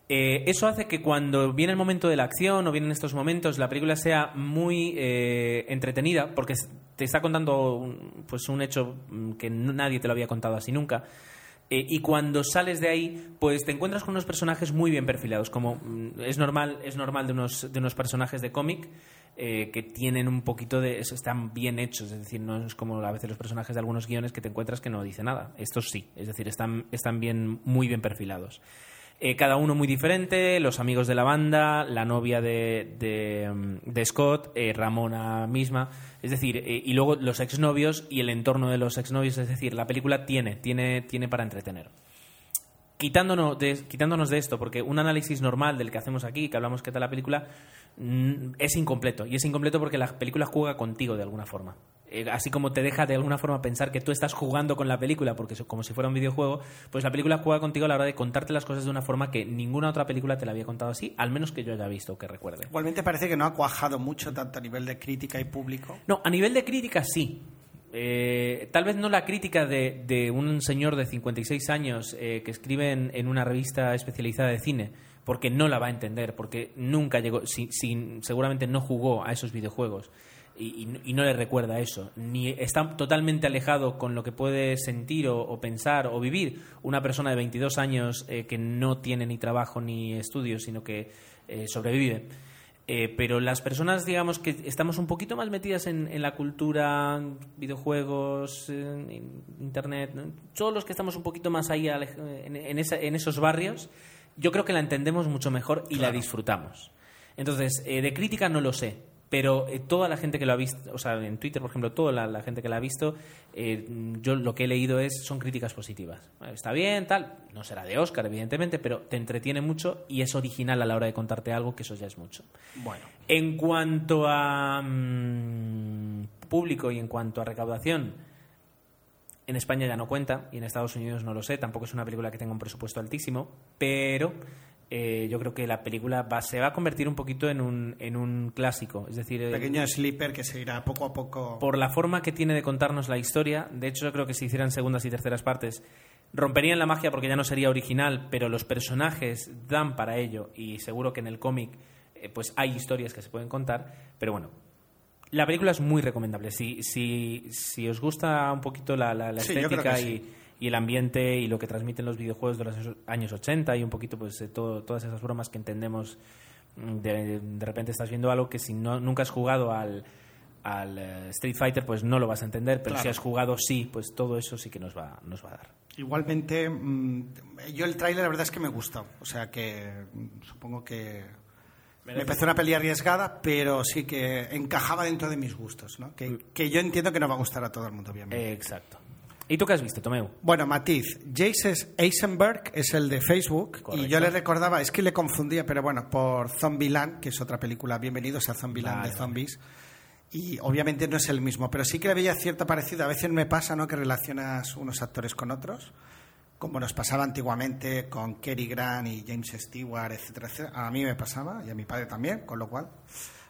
Eh, eso hace que cuando viene el momento de la acción o vienen estos momentos, la película sea muy eh, entretenida porque te está contando un, pues un hecho mm, que nadie te lo había contado así nunca. Eh, y cuando sales de ahí, pues te encuentras con unos personajes muy bien perfilados, como mm, es normal, es normal de unos, de unos personajes de cómic eh, que tienen un poquito de. están bien hechos, es decir, no es como a veces los personajes de algunos guiones que te encuentras que no dice nada. Estos sí, es decir, están, están bien, muy bien perfilados. Eh, cada uno muy diferente, los amigos de la banda, la novia de, de, mm, de Scott, eh, Ramona misma, es decir, eh, y luego los exnovios y el entorno de los exnovios, es decir, la película tiene, tiene, tiene para entretener. Quitándonos de, quitándonos de esto, porque un análisis normal del que hacemos aquí, que hablamos qué tal la película, mm, es incompleto. Y es incompleto porque la película juega contigo de alguna forma. Eh, así como te deja de alguna forma pensar que tú estás jugando con la película, porque es como si fuera un videojuego, pues la película juega contigo a la hora de contarte las cosas de una forma que ninguna otra película te la había contado así, al menos que yo haya visto o que recuerde. Igualmente parece que no ha cuajado mucho tanto a nivel de crítica y público. No, a nivel de crítica sí. Eh, tal vez no la crítica de, un señor de 56 años eh, que escribe en, una revista especializada de cine, porque no la va a entender, porque nunca llegó, seguramente no jugó a esos videojuegos y, no- le recuerda eso, ni está totalmente alejado con lo que puede sentir o, o pensar o vivir una persona de 22 años eh, que no tiene ni trabajo ni estudios, sino que eh, sobrevive. Eh, pero las personas, digamos, que estamos un poquito más metidas en, en la cultura, videojuegos, internet, ¿no? todos los que estamos un poquito más ahí alej- en, en esa- en esos barrios, yo creo que la entendemos mucho mejor y la disfrutamos. Entonces, eh, de crítica no lo sé, pero eh, toda la gente que lo ha visto, o sea, en Twitter, por ejemplo, toda la, la gente que la ha visto, eh, yo lo que he leído es son críticas positivas. Bueno, Está bien, tal, no será de Oscar, evidentemente, pero te entretiene mucho y es original a la hora de contarte algo, que eso ya es mucho. Bueno, En cuanto a mm, público y en cuanto a recaudación, en España ya no cuenta y en Estados Unidos no lo sé. Tampoco es una película que tenga un presupuesto altísimo, pero eh, yo creo que la película va- se va a convertir un poquito en un, en un clásico. Es decir, eh, pequeño sleeper que se irá poco a poco. por la forma que tiene de contarnos la historia, de hecho yo creo que si hicieran segundas y terceras partes, romperían la magia porque ya no sería original, pero los personajes dan para ello y seguro que en el cómic eh, pues hay historias que se pueden contar, pero bueno. La película es muy recomendable. Si, si, si os gusta un poquito la, la- Sí, estética y, sí. Y el ambiente y lo que transmiten los videojuegos de los años 80 y un poquito pues de todo, todas esas bromas que entendemos mm, de, de repente estás viendo algo que si no, nunca has jugado al, al eh, Street Fighter pues no lo vas a entender, pero Claro. si has jugado sí, pues todo eso sí que nos va, nos va a dar. Igualmente, mm, yo el tráiler la verdad es que me gustó. O sea que mm, supongo que me pareció una peli arriesgada, pero sí que encajaba dentro de mis gustos, ¿no? Que, que yo entiendo que no va a gustar a todo el mundo, obviamente. Eh, exacto. ¿Y tú qué has visto, Tomeu? Bueno, matiz. Jace Eisenberg es el de Facebook Correcto. y yo le recordaba, es que le confundía, pero bueno, por Zombieland, que es otra película, Bienvenidos a Zombieland Vale, de zombies. Y obviamente no es el mismo, pero sí que le veía cierto parecido. A veces me pasa, ¿no? Que relacionas unos actores con otros, como nos pasaba antiguamente con Cary Grant y James Stewart, etcétera, etcétera. A mí me pasaba y a mi padre también, con lo cual.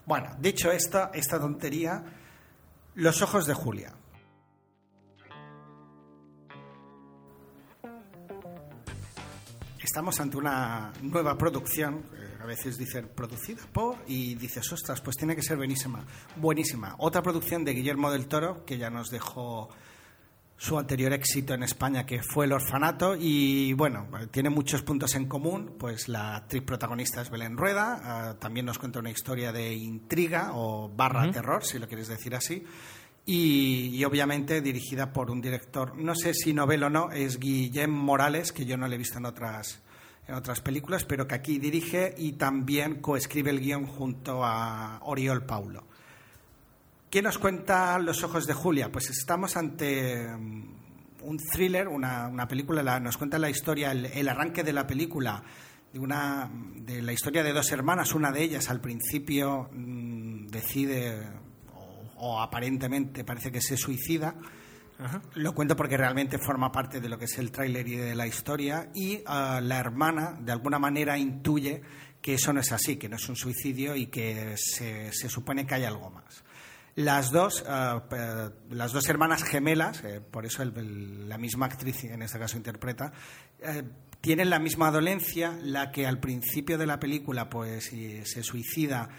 Bueno, dicho esta, esta tontería, Los ojos de Julia. Estamos ante una nueva producción, eh, a veces dicen producida por, y dices, ostras, pues tiene que ser buenísima. Buenísima. Otra producción de Guillermo del Toro, que ya nos dejó su anterior éxito en España, que fue El Orfanato, y bueno, tiene muchos puntos en común. Pues la actriz protagonista es Belén Rueda, ah, también nos cuenta una historia de intriga o barra terror, si lo quieres decir así. Y, obviamente dirigida por un director, no sé si novela o no, es Guillem Morales, que yo no le he visto en otras, en otras películas, pero que aquí dirige y también coescribe el guion junto a Oriol Paulo. ¿Quién nos cuenta Los ojos de Julia? Pues estamos ante mm, un thriller, una, una película, la- nos cuenta la historia, el, el arranque de la película, de, una, de la historia de dos hermanas. Una de ellas al principio mm, decide, o, aparentemente parece que se suicida. Lo cuento porque realmente forma parte de lo que es el tráiler y de la historia. Y ah, la hermana, de alguna manera, intuye que eso no es así, que no es un suicidio y que se, se supone que hay algo más. Las dos, pe- las dos hermanas gemelas, eh, por eso el- el- la misma actriz en este caso interpreta, eh, tienen la misma dolencia, la que al principio de la película pues se suicida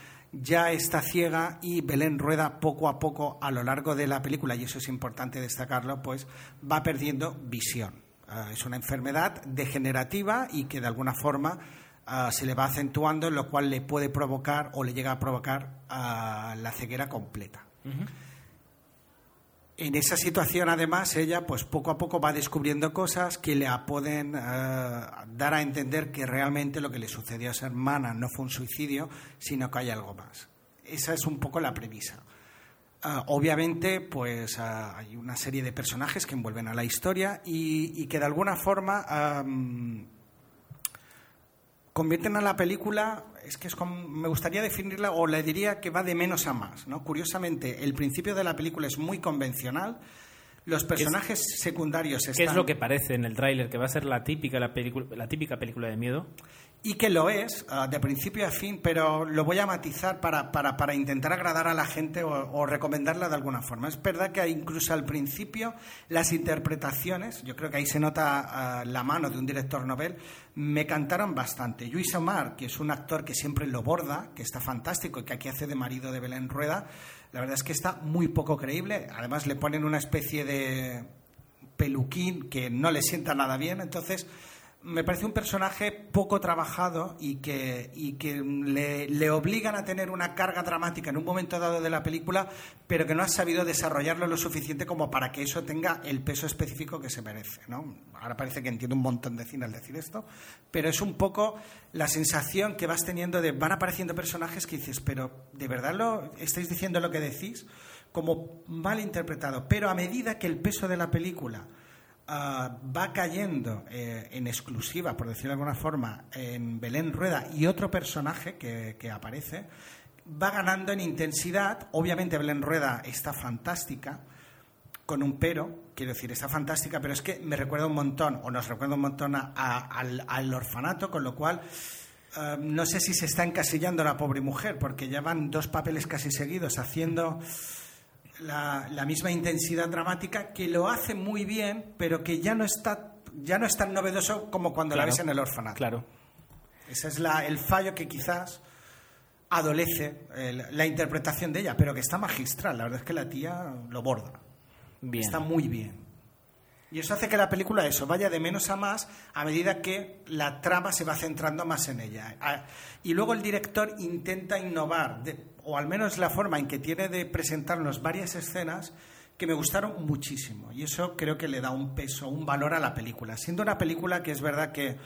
ya está ciega y Belén Rueda poco a poco a lo largo de la película, y eso es importante destacarlo, pues va perdiendo visión. Ah, es una enfermedad degenerativa y que de alguna forma ah, se le va acentuando, lo cual le puede provocar o le llega a provocar ah, la ceguera completa. En esa situación, además, ella, pues poco a poco va descubriendo cosas que le pueden eh, dar a entender que realmente lo que le sucedió a su hermana no fue un suicidio, sino que hay algo más. Esa es un poco la premisa. Ah, obviamente, pues ah, hay una serie de personajes que envuelven a la historia y, que de alguna forma convierten a la película, es que es como- me gustaría definirla, o le diría que va de menos a más. ¿no? Curiosamente, el principio de la película es muy convencional. Los personajes secundarios ¿Qué están... es lo que parece en el tráiler? Que va a ser la típica, la, típica película de miedo. Y que lo es, ah, de principio a fin, pero lo voy a matizar para, para, para intentar agradar a la gente o, o recomendarla de alguna forma. Es verdad que incluso al principio las interpretaciones, yo creo que ahí se nota ah, la mano de un director novel, me cantaron bastante. Luis Omar, que es un actor que siempre lo borda, que está fantástico y que aquí hace de marido de Belén Rueda, la verdad es que está muy poco creíble. Además le ponen una especie de peluquín que no le sienta nada bien, entonces me parece un personaje poco trabajado y que, le, obligan a tener una carga dramática en un momento dado de la película, pero que no ha sabido desarrollarlo lo suficiente como para que eso tenga el peso específico que se merece. Ahora parece que entiendo un montón de cine al decir esto, pero es un poco la sensación que vas teniendo de van apareciendo personajes que dices, pero ¿de verdad lo estáis diciendo lo que decís? Como mal interpretado, pero a medida que el peso de la película ah, va cayendo eh, en exclusiva, por decirlo de alguna forma, en Belén Rueda y otro personaje que, que aparece, va ganando en intensidad. Obviamente Belén Rueda está fantástica, con un pero, quiero decir, está fantástica, pero es que me recuerda un montón, o nos recuerda un montón a- a- al, al orfanato, con lo cual eh, no sé si se está encasillando la pobre mujer, porque ya van dos papeles casi seguidos haciendo la, la misma intensidad dramática, que lo hace muy bien, pero que ya no está ya no es tan novedoso como cuando la ves en el orfanato. Claro. Ese es la- el fallo que quizás adolece el- la interpretación de ella, pero que está magistral. La verdad es que la tía lo borda. Bien. Está muy bien. Y eso hace que la película eso vaya de menos a más a medida que la trama se va centrando más en ella. Y luego el director intenta innovar, o al menos la forma en que tiene de presentarnos varias escenas que me gustaron muchísimo. Y eso creo que le da un peso, un valor a la película. Siendo una película que es verdad que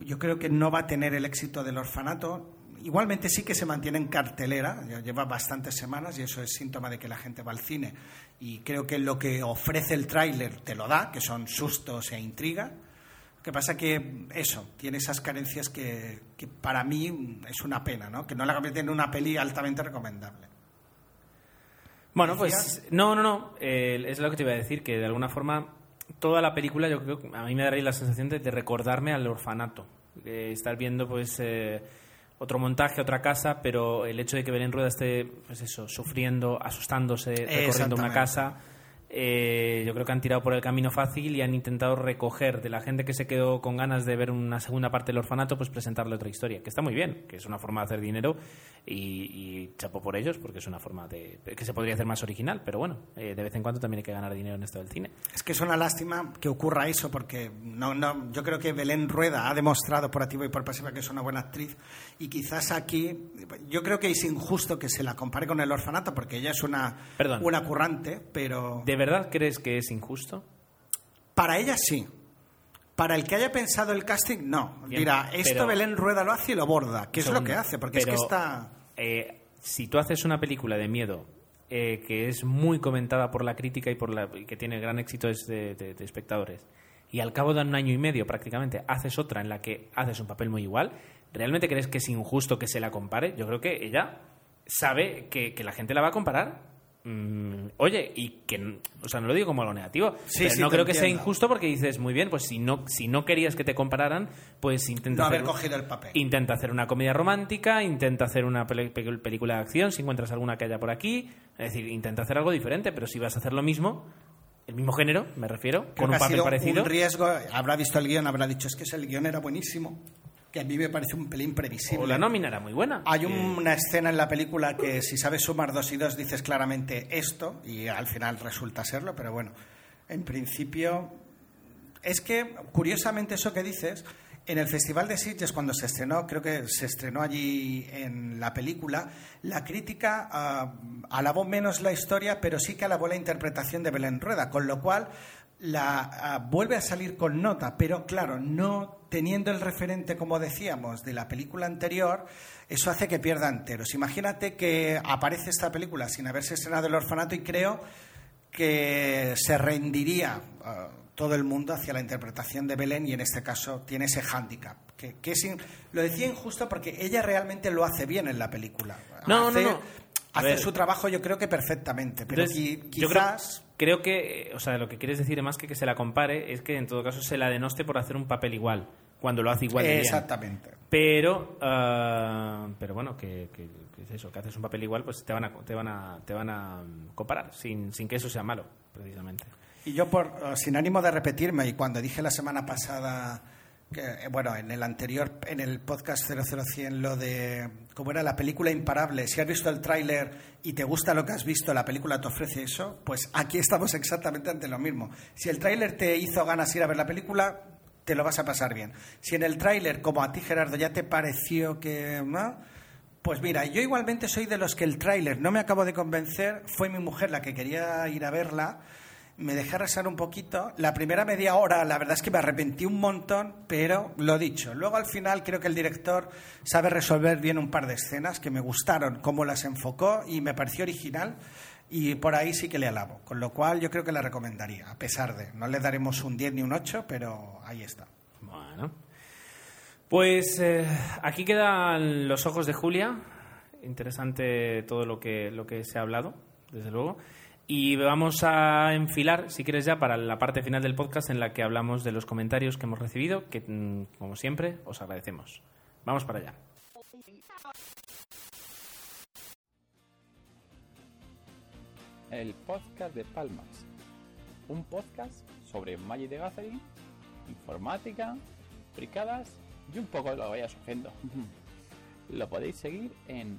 yo creo que no va a tener el éxito del orfanato. Igualmente sí que se mantiene en cartelera, ya lleva bastantes semanas y eso es síntoma de que la gente va al cine. Y creo que lo que ofrece el tráiler te lo da, que son sustos e intriga. Lo que pasa que eso, tiene esas carencias que, que para mí es una pena, ¿no? Que no la convierten en una peli altamente recomendable. Bueno, pues no, no, no. eh, es lo que te iba a decir, que de alguna forma toda la película yo creo a mí me daría la sensación de, de recordarme al orfanato. Estar viendo pues eh, otro montaje, otra casa, pero el hecho de que Belén Rueda esté pues eso, sufriendo, asustándose, recorriendo una casa, eh, yo creo que han tirado por el camino fácil y han intentado recoger de la gente que se quedó con ganas de ver una segunda parte del orfanato, pues presentarle otra historia, que está muy bien, que es una forma de hacer dinero y, y chapo por ellos, porque es una forma de que se podría hacer más original, pero bueno, eh, de vez en cuando también hay que ganar dinero en esto del cine. Es que es una lástima que ocurra eso, porque no, no, yo creo que Belén Rueda ha demostrado por activa y por pasiva que es una buena actriz, y quizás aquí, yo creo que es injusto que se la compare con el orfanato, porque ella es una, Perdón. una currante, pero ¿De verdad crees que es injusto? para ella sí. Para el que haya pensado el casting, no. Bien, Dirá, esto pero- Belén Rueda lo hace y lo borda, que es lo que hace, porque es que está... eh, si tú haces una película de miedo eh, que es muy comentada por la crítica y por la y que tiene gran éxito de, de- de espectadores y al cabo de un año y medio prácticamente haces otra en la que haces un papel muy igual, ¿realmente crees que es injusto que se la compare? Yo creo que ella sabe que, que la gente la va a comparar. Mm, oye, y que, o sea, no lo digo como algo negativo, Sí, pero sí, no creo que sea injusto porque dices, muy bien, pues si no, si no querías que te compararan, pues intenta No haber hacer- cogido el papel. Intenta hacer una comedia romántica, intenta hacer una película de acción, si encuentras alguna que haya por aquí. Es decir, intenta hacer algo diferente, pero si vas a hacer lo mismo, el mismo género, me refiero, Creo con un ha papel sido parecido. Un riesgo, habrá visto el guion, habrá dicho, es que el guion era buenísimo, que a mí me parece un pelín previsible. O la nómina era muy buena. Hay Eh, una escena en la película que si sabes sumar dos y dos dices claramente esto y al final resulta serlo, pero bueno, en principio es que curiosamente eso que dices en el Festival de Sitges cuando se estrenó, creo que se estrenó allí en la película, la crítica ah, alabó menos la historia, pero sí que alabó la interpretación de Belén Rueda, con lo cual la ah, vuelve a salir con nota, pero claro, no teniendo el referente, como decíamos, de la película anterior, eso hace que pierda enteros. Imagínate que aparece esta película sin haberse estrenado el orfanato y creo que se rendiría ah, todo el mundo hacia la interpretación de Belén y en este caso tiene ese hándicap. Que, que es in- lo decía injusto porque ella realmente lo hace bien en la película. No, hace, no, no. Hace ver. su trabajo yo creo que perfectamente, pero Entonces, qui- yo creo, quizás... creo que, o sea, lo que quieres decir más que que se la compare es que en todo caso se la denoste por hacer un papel igual, cuando lo hace igual de bien. Exactamente. Pero, ah, pero bueno, que, que- que es eso, que haces un papel igual, pues te van a, te van a, te van a comparar, sin, sin que eso sea malo, precisamente. Y yo, por, eh, sin ánimo de repetirme, y cuando dije la semana pasada, que, eh, bueno, en el anterior, en el podcast 00100, lo de cómo era la película Imparable, si has visto el tráiler y te gusta lo que has visto, la película te ofrece eso, pues aquí estamos exactamente ante lo mismo. Si el tráiler te hizo ganas ir a ver la película, te lo vas a pasar bien. Si en el tráiler, como a ti Gerardo, ya te pareció que... ¿no? Pues mira, yo igualmente soy de los que el tráiler no me acabo de convencer, fue mi mujer la que quería ir a verla, me dejé arrasar un poquito, la primera media hora la verdad es que me arrepentí un montón, pero lo dicho, luego al final creo que el director sabe resolver bien un par de escenas que me gustaron, cómo las enfocó y me pareció original y por ahí sí que le alabo, con lo cual yo creo que la recomendaría, a pesar de, no le daremos un 10 ni un 8, pero ahí está. Bueno. Pues eh, aquí quedan los ojos de Julia. Interesante todo lo que, lo que se ha hablado, desde luego. Y vamos a enfilar, si quieres ya, para la parte final del podcast en la que hablamos de los comentarios que hemos recibido, que mm, como siempre os agradecemos. Vamos para allá. El podcast de Palmas. Un podcast sobre Magic the Gathering, informática, fricadas y un poco de lo vaya surgiendo. lo podéis seguir en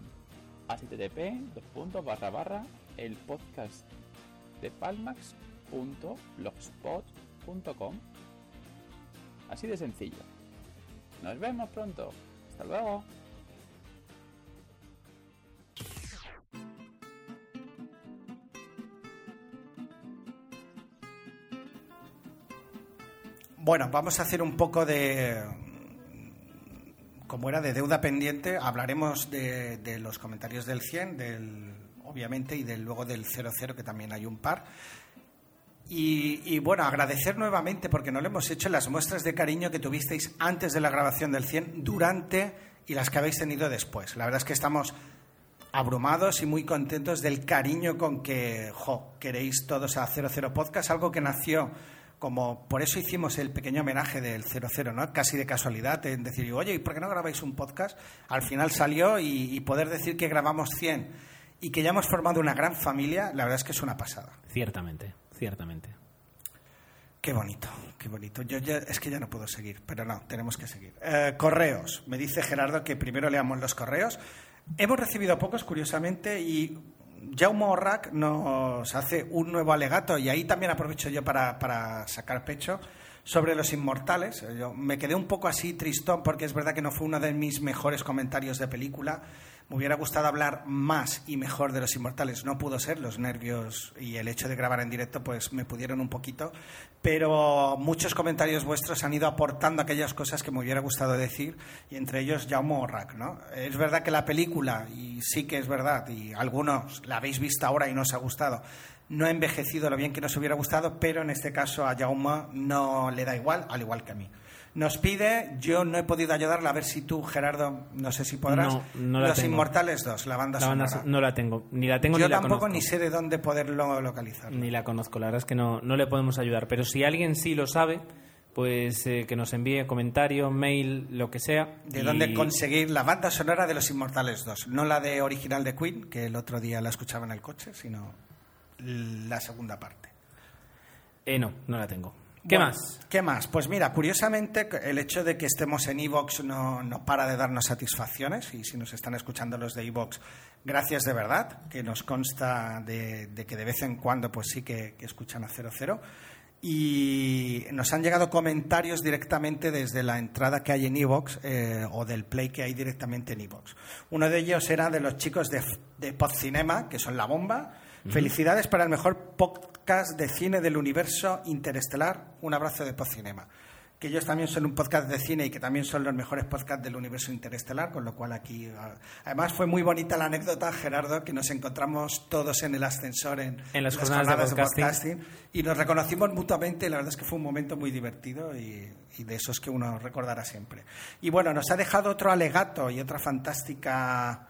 http el podcast de palmax.blogspot.com Así de sencillo. Nos vemos pronto. Hasta luego. Bueno, vamos a hacer un poco de. Como era de deuda pendiente, hablaremos de, los comentarios del 100, del, obviamente, y del, luego del 00, que también hay un par. Y, bueno, agradecer nuevamente, porque no le hemos hecho las muestras de cariño que tuvisteis antes de la grabación del 100, durante y las que habéis tenido después. La verdad es que estamos abrumados y muy contentos del cariño con que jo, queréis todos a 00 Podcast, algo que nació como por eso hicimos el pequeño homenaje del 00, ¿no? Casi de casualidad, en decir, oye, ¿y por qué no grabáis un podcast? Al final salió y, y, poder decir que grabamos 100 y que ya hemos formado una gran familia, la verdad es que es una pasada. Ciertamente, ciertamente. Qué bonito, qué bonito. Yo ya, es que ya no puedo seguir, pero no, tenemos que seguir. Eh, correos. Me dice Gerardo que primero leamos los correos. Hemos recibido pocos, curiosamente, y Jaume Orrac nos hace un nuevo alegato y ahí también aprovecho yo para, para, sacar pecho sobre los inmortales. Yo me quedé un poco así tristón porque es verdad que no fue uno de mis mejores comentarios de película. Me hubiera gustado hablar más y mejor de los inmortales. No pudo ser, los nervios y el hecho de grabar en directo pues me pudieron un poquito. Pero muchos comentarios vuestros han ido aportando aquellas cosas que me hubiera gustado decir y entre ellos Jaume Orrac, ¿no? Es verdad que la película, y sí que es verdad, y algunos la habéis visto ahora y no os ha gustado, no ha envejecido lo bien que nos hubiera gustado, pero en este caso a Jaume no le da igual, al igual que a mí. Nos pide, yo no he podido ayudarla, a ver si tú, Gerardo, no sé si podrás. No, no la Los tengo. Inmortales 2, la banda La banda sonora. so- no la tengo, ni la tengo yo ni la tampoco conozco. ni sé de dónde poderlo localizar. Ni la conozco, la verdad es que no, no le podemos ayudar. Pero si alguien sí lo sabe, pues eh, que nos envíe comentario, mail, lo que sea. ¿De y- dónde conseguir la banda sonora de Los Inmortales 2? No la de original de Queen, que el otro día la escuchaba en el coche, sino la segunda parte. Eh, no, no la tengo. ¿Qué Bueno, más? ¿Qué más? Pues mira, curiosamente el hecho de que estemos en Evox no, no para de darnos satisfacciones y si nos están escuchando los de Evox, gracias de verdad, que nos consta de, de que de vez en cuando pues sí que, que escuchan a 00 y nos han llegado comentarios directamente desde la entrada que hay en Evox eh, o del play que hay directamente en Evox. Uno de ellos era de los chicos de, de Podcinema, que son la bomba. Felicidades para el mejor podcast de cine del universo interestelar. Un abrazo de Podcinema. que ellos también son un podcast de cine y que también son los mejores podcasts del universo interestelar, con lo cual aquí... ah, Además fue muy bonita la anécdota, Gerardo, que nos encontramos todos en el ascensor en, En las jornadas de podcasting. y nos reconocimos mutuamente y la verdad es que fue un momento muy divertido y, y de esos que uno recordará siempre. Y bueno, nos ha dejado otro alegato y otra fantástica...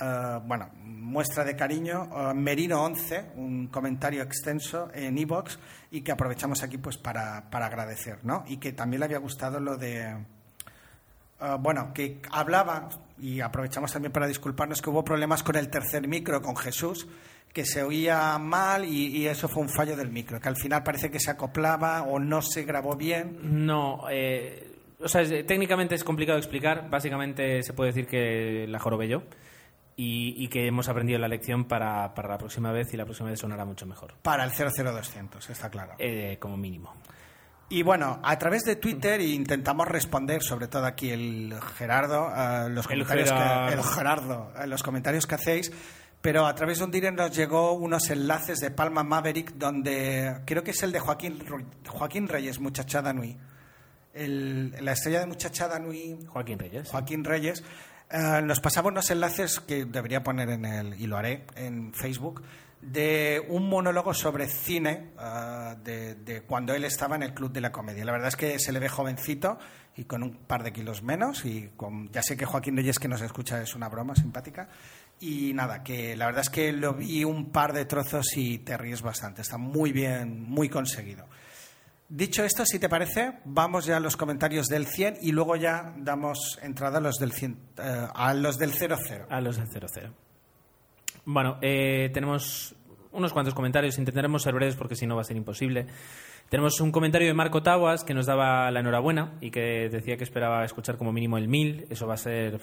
eh, bueno, muestra de cariño, eh, Merino 11, un comentario extenso en iBox y que aprovechamos aquí pues para, para agradecer, ¿no? Y que también le había gustado lo de eh, bueno, que hablaba, y aprovechamos también para disculparnos, que hubo problemas con el tercer micro, con Jesús, que se oía mal y, eso fue un fallo del micro, que al final parece que se acoplaba o no se grabó bien. No, o sea, técnicamente es complicado explicar. Básicamente se puede decir que la jorobé yo y, y que hemos aprendido la lección para, para la próxima vez y la próxima vez sonará mucho mejor, Para el 00200, está claro. eh, como mínimo. Y bueno, a través de Twitter intentamos responder, sobre todo aquí el Gerardo, a los El comentarios Gerardo. que, el Gerardo, a los comentarios que hacéis, pero a través de un direct nos llegó unos enlaces de Palma Maverick donde creo que es el de Joaquín Joaquín Reyes, Muchachada Nui. El- la estrella de Muchachada Nui, Joaquín Reyes. Joaquín Reyes, eh, nos pasaba unos enlaces que debería poner en el, y lo haré, en Facebook, de un monólogo sobre cine eh, de, cuando él estaba en el Club de la Comedia. La verdad es que se le ve jovencito y con un par de kilos menos y ya sé que Joaquín Reyes que nos escucha es una broma simpática. Y nada, que la verdad es que lo vi un par de trozos y te ríes bastante. Está muy bien, muy conseguido. Dicho esto, si te parece, vamos ya a los comentarios del 100 y luego ya damos entrada a los del, 100, eh, a los del 00. A los del 00. Bueno, eh, tenemos unos cuantos comentarios. Intentaremos ser breves porque si no va a ser imposible. Tenemos un comentario de Marco Taguas que nos daba la enhorabuena y que decía que esperaba escuchar como mínimo el 1000. Eso va a ser.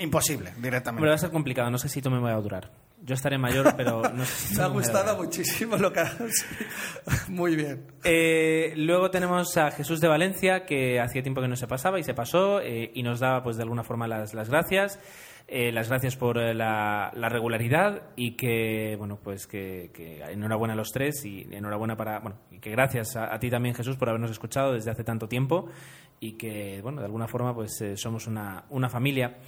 Imposible, directamente. Hombre, va a ser complicado. No sé si tú me voy a durar. Yo estaré mayor, pero no sé si Me ha gustado muchísimo lo que has... Muy bien. Eh, luego tenemos a Jesús de Valencia, que hacía tiempo que no se pasaba y se pasó eh, y nos daba, pues de alguna forma, las, las gracias. Eh, las gracias por eh, la, la regularidad y que, bueno, pues que, que enhorabuena a los tres y enhorabuena para, bueno, y que gracias a, a ti también, Jesús, por habernos escuchado desde hace tanto tiempo y que, bueno, de alguna forma, pues eh, somos una, una familia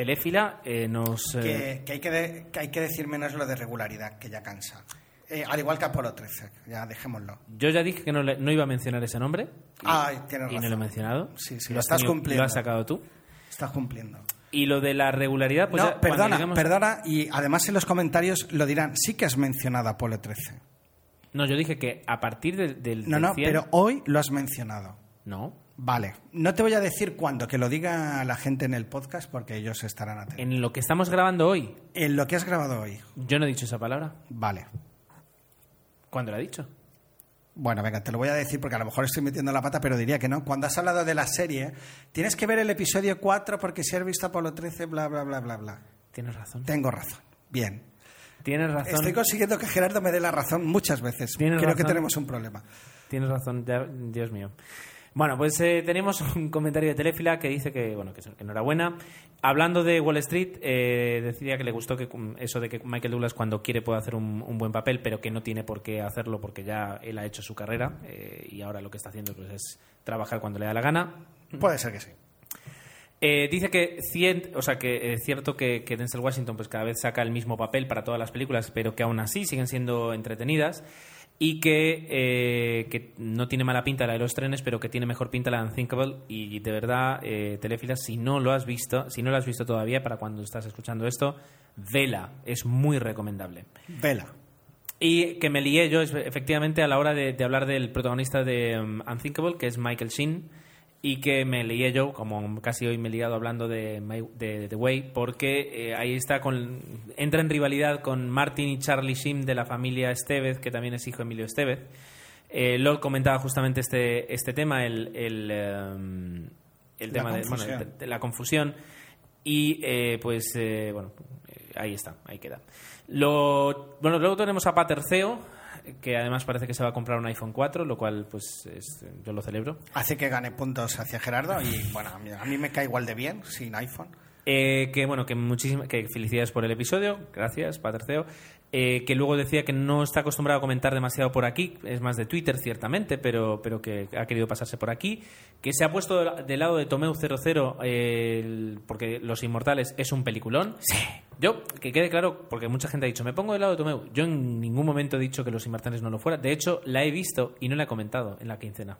teléfila. eh, nos, eh, Que, que hay que, de- que hay que decir menos lo de regularidad, que ya cansa. Eh, al igual que Apolo 13, ya dejémoslo. Yo ya dije que no, le- no iba a mencionar ese nombre. y- Ay, tienes Y no lo he mencionado. Sí, sí, lo lo estás tenido- cumpliendo. Lo has sacado tú. Estás cumpliendo. Y lo de la regularidad, pues no, ya, perdona, lleguemos- perdona, y además en los comentarios lo dirán, sí que has mencionado Apolo 13. No, yo dije que a partir del, del, No, del no, 100 pero hoy lo has mencionado. No. Vale, no te voy a decir cuándo, que lo diga la gente en el podcast porque ellos estarán atentos. En lo que estamos grabando hoy, En lo que has grabado hoy, yo no he dicho esa palabra. vale. ¿Cuándo la he dicho? Bueno, venga, te lo voy a decir porque a lo mejor estoy metiendo la pata, pero diría que no. Cuando has hablado de la serie, tienes que ver el episodio 4 porque si has visto Apolo 13, bla, bla, bla, bla, bla. Tienes razón. Tengo razón. Bien. Tienes razón. Estoy consiguiendo que Gerardo me dé la razón muchas veces. Tienes Creo que tenemos un problema. Tienes razón, ya- Dios mío. Bueno, pues eh, tenemos un comentario de Telefila que dice que, bueno, que, que enhorabuena. Hablando de Wall Street, eh, decía que le gustó que mm, eso de que Michael Douglas cuando quiere puede hacer un, un buen papel, pero que no tiene por qué hacerlo porque ya él ha hecho su carrera eh, y ahora lo que está haciendo pues, es trabajar cuando le da la gana. Puede ser que sí. Eh, dice que, cien- o sea, que es cierto que, que Denzel Washington pues cada vez saca el mismo papel para todas las películas, pero que aún así siguen siendo entretenidas y que, eh, que no tiene mala pinta la de los trenes, pero que tiene mejor pinta la de Unthinkable y de verdad, eh, Teléfilas, si no lo has visto, si no lo has visto todavía para cuando estás escuchando esto, vela, es muy recomendable. Vela. Y que me lié yo efectivamente a la hora de, de hablar del protagonista de um, Unthinkable, que es Michael Sheen, y que me lié yo, como casi hoy me he liado hablando de, The Way, porque eh, ahí está, con, entra en rivalidad con Martin y Charlie Sheen de la familia Estevez, que también es hijo de Emilio Estevez. Eh, Lord comentaba justamente este, este tema, el, el, um, el La tema de, bueno, confusión. de- de la confusión. Y eh, pues, eh, bueno, eh, ahí está, ahí queda. Lo, bueno, luego tenemos a Paterceo, que además parece que se va a comprar un iPhone 4, lo cual, pues, es- yo lo celebro. Hace que gane puntos hacia Gerardo y, bueno, a mí, a mí me cae igual de bien sin iPhone. Eh, que bueno, que muchísimas que felicidades por el episodio, gracias, Paterceo. Eh, que luego decía que no está acostumbrado a comentar demasiado por aquí, es más de Twitter ciertamente, pero, pero que ha querido pasarse por aquí. Que se ha puesto del lado de Tomeu 00 eh, el- porque Los Inmortales es un peliculón. Yo, que quede claro, porque mucha gente ha dicho, me pongo del lado de Tomeu. Yo en ningún momento he dicho que Los Inmortales no lo fuera. De hecho, la he visto y no la he comentado en la quincena.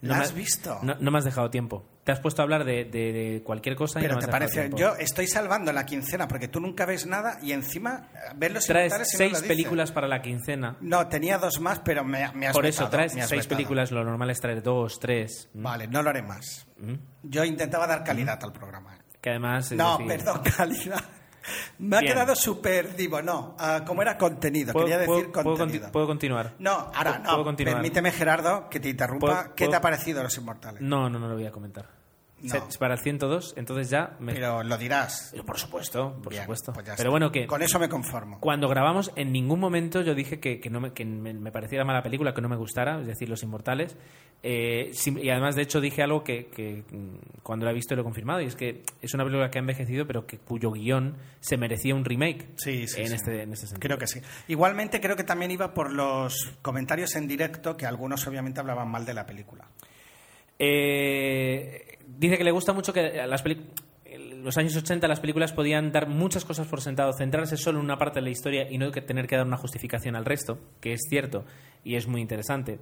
No ¿La me has visto? No, no me has dejado tiempo. Te has puesto a hablar de, de- de cualquier cosa y Pero no me te parece, tiempo. yo estoy salvando la quincena porque tú nunca ves nada y encima eh, ves los Traes y no seis lo dices. películas para la quincena. No, tenía dos más, pero me, me has Por eso traes seis vetado. películas, lo normal es traer dos, tres. Vale, no lo haré más. Yo intentaba dar calidad al programa. Que además. No, decir, perdón, calidad. Me ha Bien. quedado súper divo. No, ah, como era contenido, ¿puedo- quería decir puedo- puedo contenido. conti- ¿Puedo continuar? No, ahora ¿Puedo- no. puedo continuar? Permíteme, Gerardo, que te interrumpa. ¿Puedo- ¿Qué te ha parecido Los Inmortales? No, no, no lo voy a comentar. No. Para el 102, entonces ya. Me... Pero lo dirás. Pero por supuesto, por Bien, supuesto. pues Pero bueno, que. Con eso me conformo. Cuando grabamos, en ningún momento yo dije que, que no me, que me, pareciera mala película, que no me gustara, es decir, Los Inmortales. Eh, y además, de hecho, dije algo que, que, mm, cuando lo he visto lo he confirmado, y es que es una película que ha envejecido, pero que cuyo guion se merecía un remake Sí, sí, en, sí. Este, en este sentido. Creo que sí. Igualmente creo que también iba por los comentarios en directo, que algunos obviamente hablaban mal de la película. Eh, dice que le gusta mucho que las los años 80 las películas podían dar muchas cosas por sentado, centrarse solo en una parte de la historia y no tener que dar una justificación al resto, que es cierto y es muy interesante.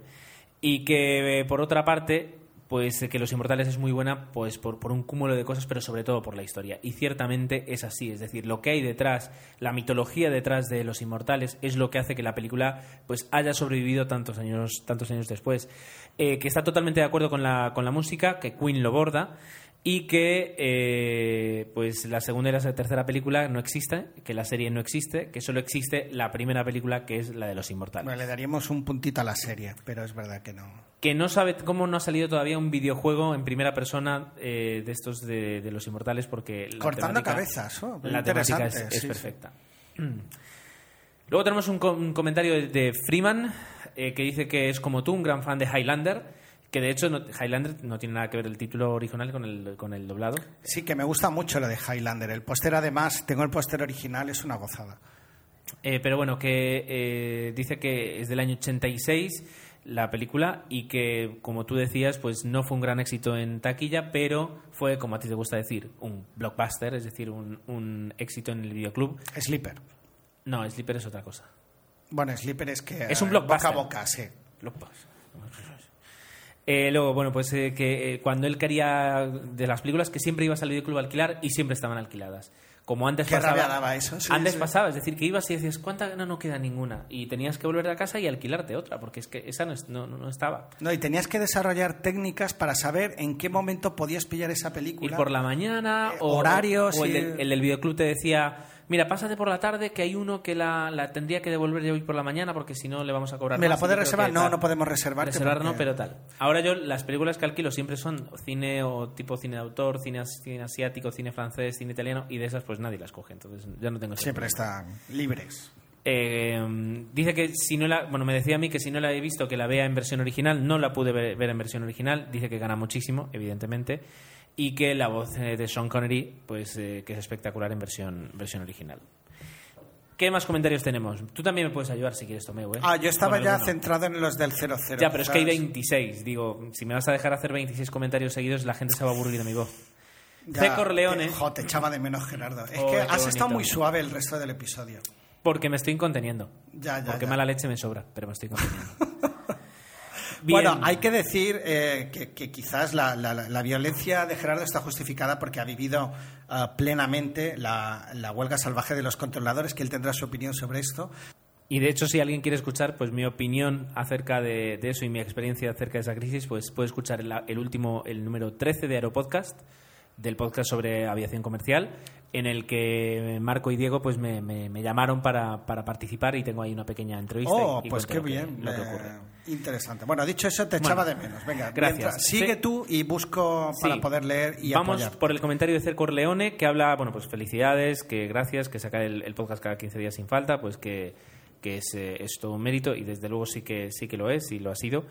Y que, eh, por otra parte, pues eh, que Los Inmortales es muy buena pues por, por un cúmulo de cosas, pero sobre todo por la historia. Y ciertamente es así, es decir, lo que hay detrás, la mitología detrás de Los Inmortales es lo que hace que la película pues haya sobrevivido tantos años, tantos años después. Eh, que está totalmente de acuerdo con la, con la música, que Queen lo borda y que eh, pues la segunda y la tercera película no existe, que la serie no existe, que solo existe la primera película que es la de Los Inmortales. Bueno, le daríamos un puntito a la serie, pero es verdad que no. Que no sabe cómo no ha salido todavía un videojuego en primera persona eh, de estos de, de Los Inmortales porque la Cortando temática- cabezas, oh, la temática es, interesante, es sí, sí. perfecta. Luego tenemos un, co- un comentario de, de Freeman eh, que dice que es como tú, un gran fan de Highlander. Que de hecho no- Highlander no tiene nada que ver el título original con el, con el doblado. Sí, que me gusta mucho lo de Highlander. El póster, además, tengo el póster original, es una gozada. Eh, pero bueno, que eh, dice que es del año 86 la película y que, como tú decías, pues no fue un gran éxito en taquilla, pero fue, como a ti te gusta decir, un blockbuster, es decir, un, un éxito en el videoclub. Sleeper. No, Sleeper es otra cosa. Bueno, Sleeper es que... Es un eh, blockbuster. Boca a boca, sí. Blockbuster. Eh, luego, bueno, pues eh, que eh, cuando él quería de las películas que siempre ibas al videoclub a alquilar y siempre estaban alquiladas. Como antes Qué pasaba. rabia daba eso, sí, antes sí. pasaba, es decir, que ibas y decías, ¿cuánta? No, no queda ninguna. Y tenías que volver a casa y alquilarte otra, porque es que esa no, es- no, no- estaba. No, y tenías que desarrollar técnicas para saber en qué momento podías pillar esa película. Ir por la mañana, o, horarios o el, y- del, el del videoclub te decía, mira, pásate por la tarde, que hay uno que la, la tendría que devolver yo hoy por la mañana, porque si no le vamos a cobrar ¿Me la más". Y puedes yo creo reservar? No, tal. no podemos reservarte Reservar no, pero tal. Ahora yo, las películas que alquilo siempre son cine o tipo cine de autor, cine, as- cine asiático, cine francés, cine italiano, y de esas pues nadie las coge, entonces ya no tengo Siempre problema. están libres. Eh, dice que si no la, bueno, me decía a mí que si no la he visto que la vea en versión original, no la pude ver, ver en versión original. Dice que gana muchísimo, evidentemente, y que la voz eh, de Sean Connery, pues eh, que es espectacular en versión, versión original. ¿Qué más comentarios tenemos? Tú también me puedes ayudar si quieres, Tomeu. ¿eh? Ah, yo estaba ya alguno. centrado en los del 00. Ya, pero es que hay ¿sabes? 26. Digo, si me vas a dejar hacer 26 comentarios seguidos, la gente se va a aburrir de mi voz. C. Corleone. jo, te echaba de menos, Gerardo. Es Oh, que has estado bonito. muy suave el resto del episodio. Porque me estoy conteniendo. Ya, ya, Porque ya. mala leche me sobra, pero me estoy conteniendo. Bueno, hay que decir eh, que, que quizás la, la- violencia de Gerardo está justificada porque ha vivido ah, plenamente la, la huelga salvaje de los controladores, que él tendrá su opinión sobre esto. Y de hecho, si alguien quiere escuchar pues mi opinión acerca de, de eso y mi experiencia acerca de esa crisis, pues puede escuchar el, el último, el número 13 de Aeropodcast, del podcast sobre aviación comercial, en el que Marco y Diego pues me, me- me llamaron para, para participar y tengo ahí una pequeña entrevista. Oh, y- y pues qué lo que- bien. lo que eh, ocurre. interesante. Bueno, dicho eso, te Bueno, echaba de menos. Venga, gracias. mientras- sigue Sí. tú y busco para Sí. poder leer y Vamos apoyar. por el comentario de Cercor Leone que habla, bueno, pues felicidades, que gracias, que saca el, el podcast cada 15 días sin falta, pues que, que es, eh, es todo un mérito y desde luego sí que, sí que lo es y lo ha sido.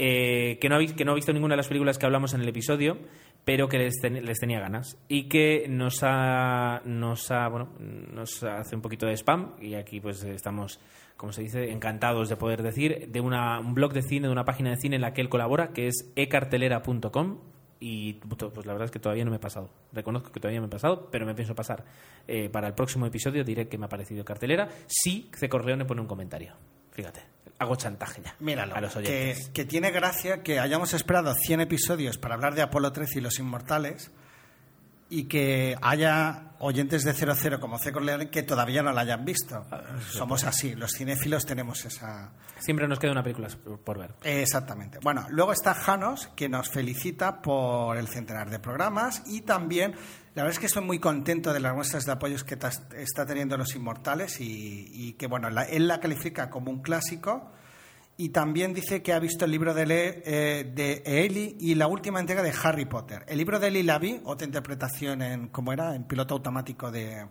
Eh, que, no ha, que no ha visto ninguna de las películas que hablamos en el episodio, pero que les, ten- les tenía ganas y que nos ha, nos ha, bueno, nos hace un poquito de spam y aquí pues estamos, como se dice, encantados de poder decir, de una, un blog de cine, de una página de cine en la que él colabora, que es ecartelera.com y pues la verdad es que todavía no me he pasado. Reconozco que todavía no me he pasado, pero me pienso pasar. Eh, para el próximo episodio diré que me ha parecido cartelera. Sí, C. Corleone pone un comentario. Fíjate, hago chantaje ya Míralo, a los oyentes. que tiene gracia que hayamos esperado 100 episodios para hablar de Apolo 13 y los inmortales y que haya oyentes de 00 como C. Corleone que todavía no la hayan visto. Ah, Somos así, los cinéfilos tenemos esa... Siempre nos queda una película por- por ver. Exactamente. Bueno, luego está Janos, que nos felicita por el centenar de programas y también, la verdad es que estoy muy contento de las muestras de apoyos que está teniendo Los Inmortales y, y que, bueno, la- él la califica como un clásico y también dice que ha visto el libro de, Le- eh, de Eli y la última entrega de Harry Potter. El libro de Eli la vi, otra interpretación en, ¿cómo era? En piloto automático de,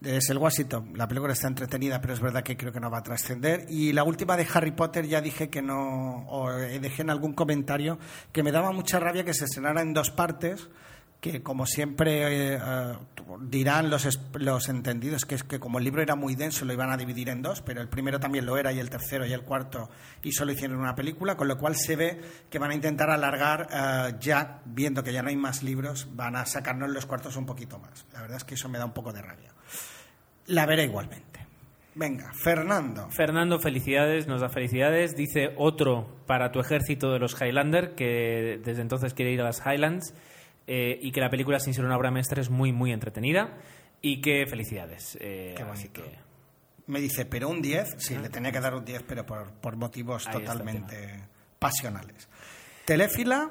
de Denzel Washington. La película está entretenida, pero es verdad que creo que no va a trascender. Y la última de Harry Potter ya dije que no, o eh, dejé en algún comentario que me daba mucha rabia que se estrenara en dos partes, que como siempre eh, eh, dirán los, los entendidos, que es que como el libro era muy denso lo iban a dividir en dos, pero el primero también lo era y el tercero y el cuarto y solo hicieron una película, con lo cual se ve que van a intentar alargar eh, ya, viendo que ya no hay más libros, van a sacarnos los cuartos un poquito más. La verdad es que eso me da un poco de rabia. La veré igualmente. Venga, Fernando. Fernando, felicidades, nos da felicidades. Dice otro para tu ejército de los Highlander, que desde entonces quiere ir a las Highlands eh, y que la película, sin ser una obra maestra, es muy, muy entretenida. Y que felicidades. eh, Qué bonito. que Me dice, pero un 10, sí, le tenía que dar un 10, pero por, por motivos Ahí totalmente pasionales. Teléfila,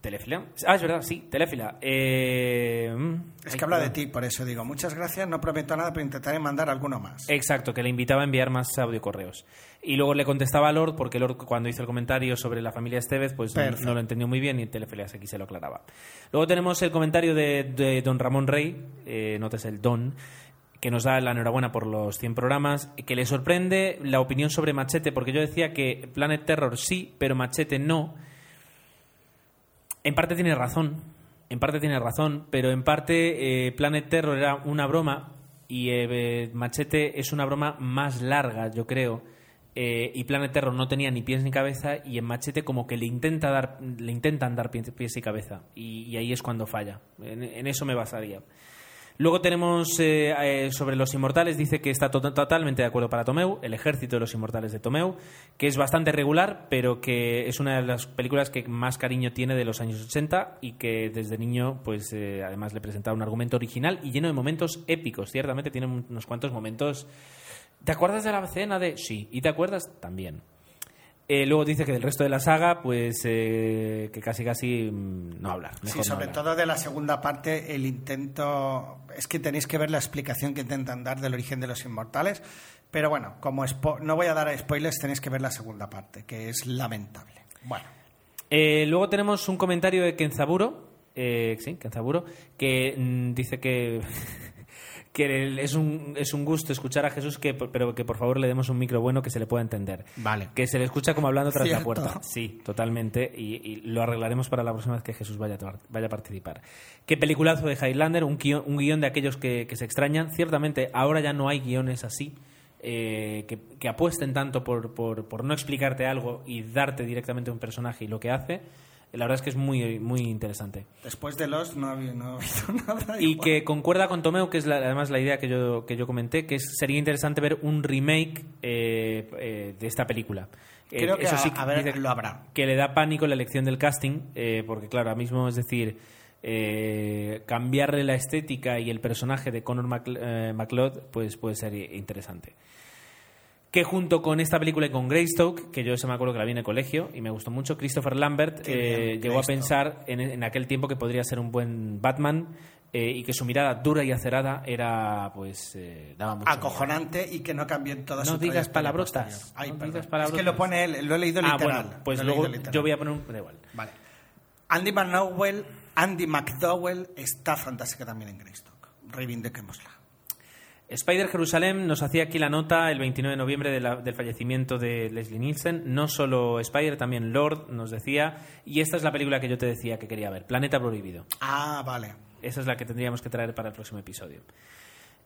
Telefila. Ah, es verdad, sí, Telefila. Eh, mm, es que habla de ti, por eso digo, muchas gracias, no prometo nada, pero intentaré mandar alguno más. Exacto, que le invitaba a enviar más audio correos. Y luego le contestaba a Lord, porque Lord cuando hizo el comentario sobre la familia Estevez, pues no, lo entendió muy bien y Telefilas aquí se lo aclaraba. Luego tenemos el comentario de, de don Ramón Rey, eh, notas el don, que nos da la enhorabuena por los 100 programas, que le sorprende la opinión sobre Machete, porque yo decía que Planet Terror sí, pero Machete no. En parte tiene razón, en parte tiene razón, pero en parte eh, Planet Terror era una broma y eh, Machete es una broma más larga, yo creo. Eh, y Planet Terror no tenía ni pies ni cabeza y en Machete como que le intenta dar le intentan dar pies, y cabeza y, ahí es cuando falla. En, eso me basaría. Luego tenemos eh, eh, sobre los inmortales, dice que está to- totalmente de acuerdo para Tomeu, el ejército de los inmortales de Tomeu, que es bastante regular, pero que es una de las películas que más cariño tiene de los años 80 y que desde niño, pues eh, además le presentaba un argumento original y lleno de momentos épicos. Ciertamente tiene un- unos cuantos momentos. ¿Te acuerdas de la cena de.? Sí. ¿Y te acuerdas? También. Eh, luego dice que del resto de la saga, pues eh, que casi casi mm, no hablar. Sí, no sobre hablar. todo de la segunda parte, el intento. Es que tenéis que ver la explicación que intentan dar del origen de los inmortales. Pero bueno, como spo- no voy a dar a spoilers, tenéis que ver la segunda parte, que es lamentable. Bueno, Eh, luego tenemos un comentario de Kenzaburo, eh, sí, Kenzaburo, que mm, dice que, que es, un, es un gusto escuchar a Jesús, que, pero que por favor le demos un micro bueno que se le pueda entender. Vale. Que se le escucha como hablando tras la puerta. Sí, totalmente. Y, y lo arreglaremos para la próxima vez que Jesús vaya a, vaya a participar. Qué peliculazo de Highlander, un guion, un guion de aquellos que, que se extrañan. Ciertamente, ahora ya no hay guiones así. eh, que, que apuesten tanto por, por, por no explicarte algo y darte directamente un personaje y lo que hace, la verdad es que es muy, muy interesante. después de los no ha habido, no habido nada. Y igual. que concuerda con Tomeu, que es la- además la idea que yo, que yo comenté, que es- sería interesante ver un remake eh, eh, de esta película. Eh, Creo que eso a- sí a ver, lo habrá. Que le da pánico la elección del casting, eh, porque claro, ahora mismo es decir, eh, cambiarle la estética y el personaje de Conor Macl- eh, McLeod pues puede ser interesante. Que junto con esta película y con Greystoke, que yo se me acuerdo que la vi en el colegio y me gustó mucho, Christopher Lambert eh, llegó a Greystoke. pensar en, en aquel tiempo que podría ser un buen Batman eh, y que su mirada dura y acerada era, pues, eh, daba mucho miedo. acojonante y que no cambien toda No su digas palabrotas. Ay, no digas Es palabrotas. que lo pone él, lo he leído Ah, literal. bueno, pues luego yo voy a poner un... Da igual. Vale. Andy McDowell, Andy McDowell está fantástica también en Greystock. Reivindiquémosla. Spider Jerusalén nos hacía aquí la nota el 29 de noviembre de la- del fallecimiento de Leslie Nielsen. No solo Spider, también Lord nos decía. Y esta es la película que yo te decía que quería ver, Planeta Prohibido. Ah, vale. Esa es la que tendríamos que traer para el próximo episodio.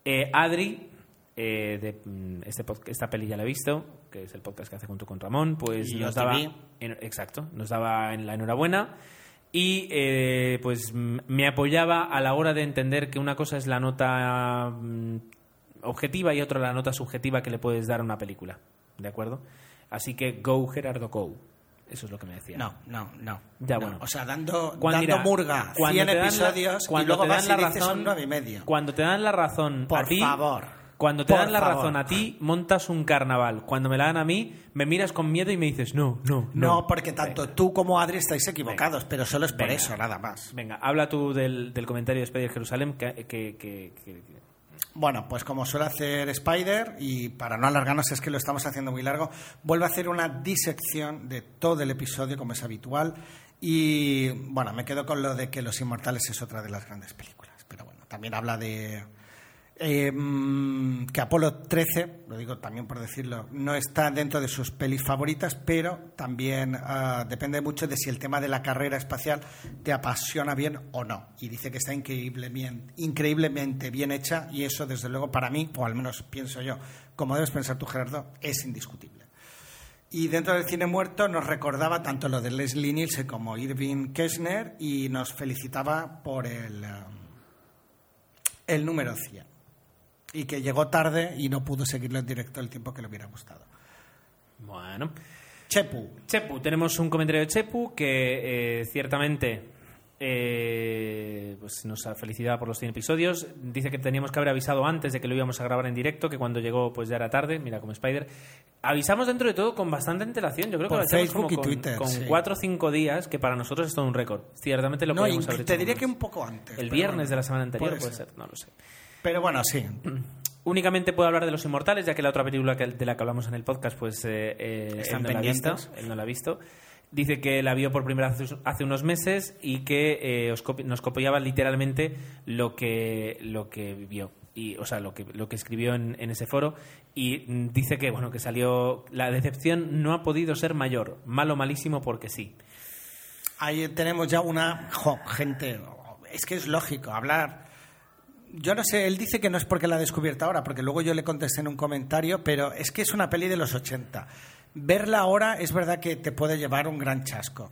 Eh, Adri, eh, de mm, este esta peli ya la he visto, que es el podcast que hace junto con Ramón, pues Y nos daba, en- exacto, nos daba en la enhorabuena y eh, pues mm, me apoyaba a la hora de entender que una cosa es la nota mm, objetiva y otra la nota subjetiva que le puedes dar a una película, ¿de acuerdo? Así que go Gerardo go. Eso es lo que me decía. No, no, no. Ya, No, bueno. O sea, dando, dando murga, cuando 100 te dan la- episodios y luego te dan la razón- y medio. Cuando te dan la razón Por a ti, favor. Cuando te Por dan la favor. razón a ti, montas un carnaval. Cuando me la dan a mí, me miras con miedo y me dices, no, no, no. No, porque tanto tú como Adri estáis equivocados, pero solo es por Venga. eso, nada más. Venga, habla tú del, del comentario de Spider Jerusalén que, que- que- que- Bueno, pues como suele hacer Spider, y para no alargarnos es que lo estamos haciendo muy largo, vuelve a hacer una disección de todo el episodio como es habitual. Y bueno, me quedo con lo de que Los Inmortales es otra de las grandes películas. Pero bueno, también habla de mm, que Apolo 13, lo digo también por decirlo, no está dentro de sus pelis favoritas, pero también ah, depende mucho de si el tema de la carrera espacial te apasiona bien o no. Y dice que está increíblemente, bien hecha y eso desde luego para mí, o al menos pienso yo, como debes pensar tú Gerardo, es indiscutible. Y dentro del cine muerto nos recordaba tanto lo de Leslie Nielsen como Irving Kessner y nos felicitaba por el, ah, el número 100 y que llegó tarde y no pudo seguirlo en directo el tiempo que le hubiera gustado. Bueno. Chepu, Chepu, tenemos un comentario de Chepu que eh, ciertamente eh, pues nos ha felicitado por los 100 episodios. Dice que teníamos que haber avisado antes de que lo íbamos a grabar en directo, que cuando llegó pues ya era tarde, mira como Spider. Avisamos dentro de todo con bastante antelación, yo creo que lo hacemos Facebook como y con, Twitter, con sí. cuatro o cinco días, que para nosotros es todo un récord. Ciertamente lo no, podemos haber te hecho diría que un poco antes. El viernes bueno, de la semana anterior puede ser, no lo sé. Pero bueno, sí. Únicamente puedo hablar de Los Inmortales, ya que la otra película que- de la que hablamos en el podcast, pues eh, eh, él, no visto, él no la ha visto. Dice que la vio por primera vez hace unos meses y que eh, nos copiaba literalmente lo que, lo que vivió. Y, o sea, lo que, lo que escribió en, en ese foro. Y mm, dice que, bueno, que salió. La decepción no ha podido ser mayor. Malo, malísimo, porque sí. Ahí tenemos ya una jo, gente. Es que es lógico hablar. Yo no sé, él dice que no es porque la ha descubierto ahora, porque luego yo le contesté en un comentario, pero es que es una peli de los 80. Verla ahora es verdad que te puede llevar un gran chasco.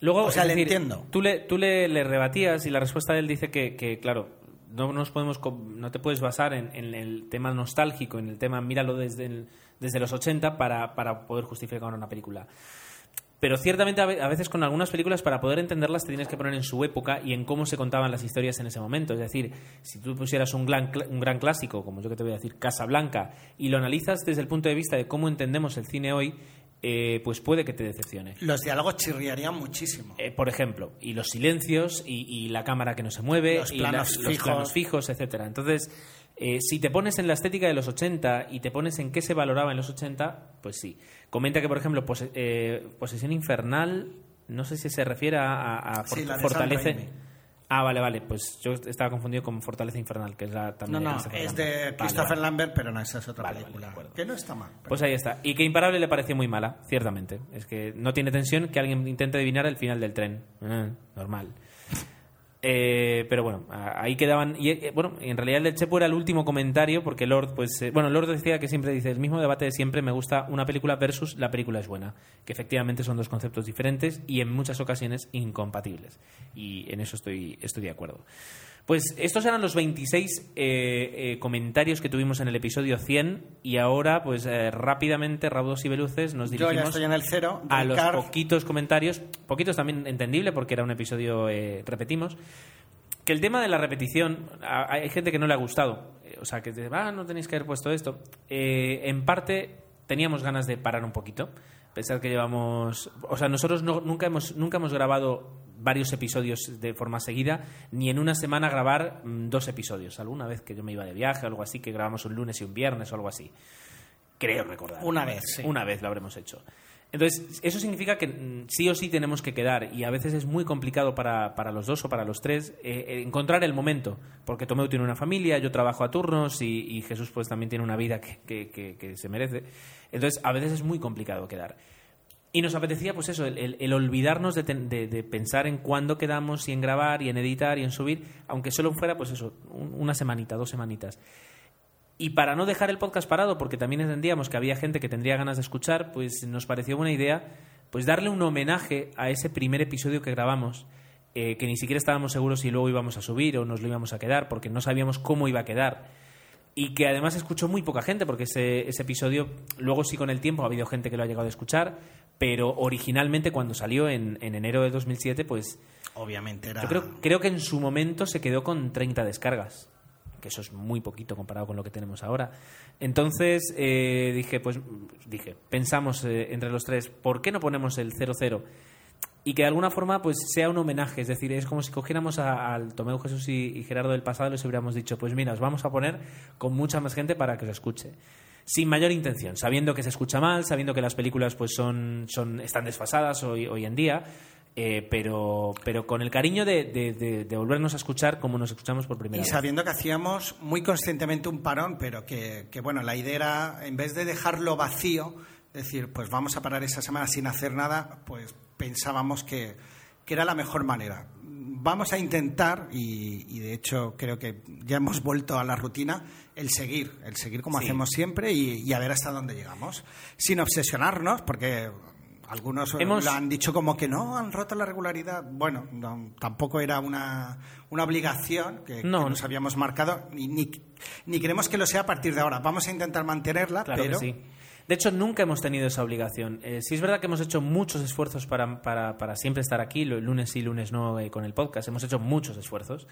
Luego, O sea, le decir, entiendo. Tú le, tú le, le rebatías y la respuesta de él dice que, que, claro, no nos podemos no te puedes basar en, en el tema nostálgico, en el tema míralo desde, el- desde los 80 para, para poder justificar una película. Pero ciertamente a ve- a veces con algunas películas para poder entenderlas te tienes que poner en su época y en cómo se contaban las historias en ese momento. Es decir, si tú pusieras un gran, un gran clásico, como yo que te voy a decir, Casablanca, y lo analizas desde el punto de vista de cómo entendemos el cine hoy, eh, pues puede que te decepcione. Los diálogos chirriarían muchísimo. Eh, por ejemplo, y los silencios, y, y la cámara que no se mueve, Los y planos los fijos. planos fijos, etcétera. Entonces, eh, si te pones en la estética de los 80 y te pones en qué se valoraba en los 80, pues sí. Comenta que, por ejemplo, pose- eh, Posesión Infernal, no sé si se refiere a, a- a Sí, for-. Raimi. Ah, vale, vale. Pues yo estaba confundido con Fortaleza Infernal, que es la No, también no, Christopher es Lambert. de Christopher vale. Lambert, pero no, esa es otra Vale, película. que no está mal. Pues ahí está. Y que Imparable le pareció muy mala, ciertamente. Es que no tiene tensión que alguien intente adivinar el final del tren. Eh, normal. Eh, pero bueno, ahí quedaban. Y eh, bueno, en realidad el del Chepo era el último comentario, porque Lord, pues. eh, bueno, Lord decía que siempre dice el mismo debate de siempre: me gusta una película versus la película es buena. Que efectivamente son dos conceptos diferentes y en muchas ocasiones incompatibles. Y en eso estoy, estoy de acuerdo. Pues estos eran los 26 eh, eh, comentarios que tuvimos en el episodio 100 y ahora, pues eh, rápidamente, raudos y veluces, nos Yo dirigimos ya estoy en el cero. a los poquitos comentarios, poquitos también entendible porque era un episodio, eh, repetimos, que el tema de la repetición, a- hay gente que no le ha gustado, o sea, que dice, ah, no tenéis que haber puesto esto. Eh, en parte teníamos ganas de parar un poquito, pensar que llevamos, o sea, nosotros no- nunca, hemos, nunca hemos grabado varios episodios de forma seguida, ni en una semana grabar mm, dos episodios. Alguna vez que yo me iba de viaje o algo así, que grabamos un lunes y un viernes o algo así. Creo recordar. Una vez, sí. Una vez lo habremos hecho. Entonces, eso significa que mm, sí o sí tenemos que quedar y a veces es muy complicado para, para los dos o para los tres eh, eh, encontrar el momento, porque Tomeu tiene una familia, yo trabajo a turnos y, y Jesús pues también tiene una vida que, que- que- que se merece. Entonces, a veces es muy complicado quedar. Y nos apetecía, pues eso, el, olvidarnos de pensar en cuándo quedamos y en grabar y en editar y en subir, aunque solo fuera, pues eso, un- una semanita, dos semanitas. Y para no dejar el podcast parado, porque también entendíamos que había gente que tendría ganas de escuchar, pues nos pareció buena idea pues darle un homenaje a ese primer episodio que grabamos, eh, que ni siquiera estábamos seguros si luego íbamos a subir o nos lo íbamos a quedar, porque no sabíamos cómo iba a quedar. Y que además escuchó muy poca gente, porque ese, ese episodio, luego sí con el tiempo ha habido gente que lo ha llegado a escuchar, pero originalmente cuando salió en, en enero de 2007, pues Obviamente era... yo creo, creo que en su momento se quedó con 30 descargas, que eso es muy poquito comparado con lo que tenemos ahora. Entonces eh, dije, pues dije, pensamos eh, entre los tres, ¿por qué no ponemos el 00? Y que de alguna forma pues sea un homenaje, es decir, es como si cogiéramos al Tomeu Jesús y, y Gerardo del pasado y les hubiéramos dicho, pues mira, os vamos a poner con mucha más gente para que os escuche. Sin mayor intención, sabiendo que se escucha mal, sabiendo que las películas pues son, son están desfasadas hoy, hoy en día, eh, pero, pero con el cariño de, de- de- de volvernos a escuchar como nos escuchamos por primera Y vez. sabiendo que hacíamos muy conscientemente un parón, pero que, que, bueno, la idea era, en vez de dejarlo vacío, decir, pues vamos a parar esa semana sin hacer nada, pues pensábamos que, que era la mejor manera. Vamos a intentar, y, y de hecho creo que ya hemos vuelto a la rutina, el seguir, el seguir como Sí. hacemos siempre y, y a ver hasta dónde llegamos. Sin obsesionarnos, porque algunos Hemos- lo han dicho como que no, han roto la regularidad. Bueno, no, tampoco era una, una obligación que, que No. nos habíamos marcado, ni, ni, ni queremos que lo sea a partir de ahora. Vamos a intentar mantenerla, Claro pero que sí. De hecho, nunca hemos tenido esa obligación. Eh, sí es verdad que hemos hecho muchos esfuerzos para, para, para siempre estar aquí, lunes sí, lunes no, eh, con el podcast. Hemos hecho muchos esfuerzos.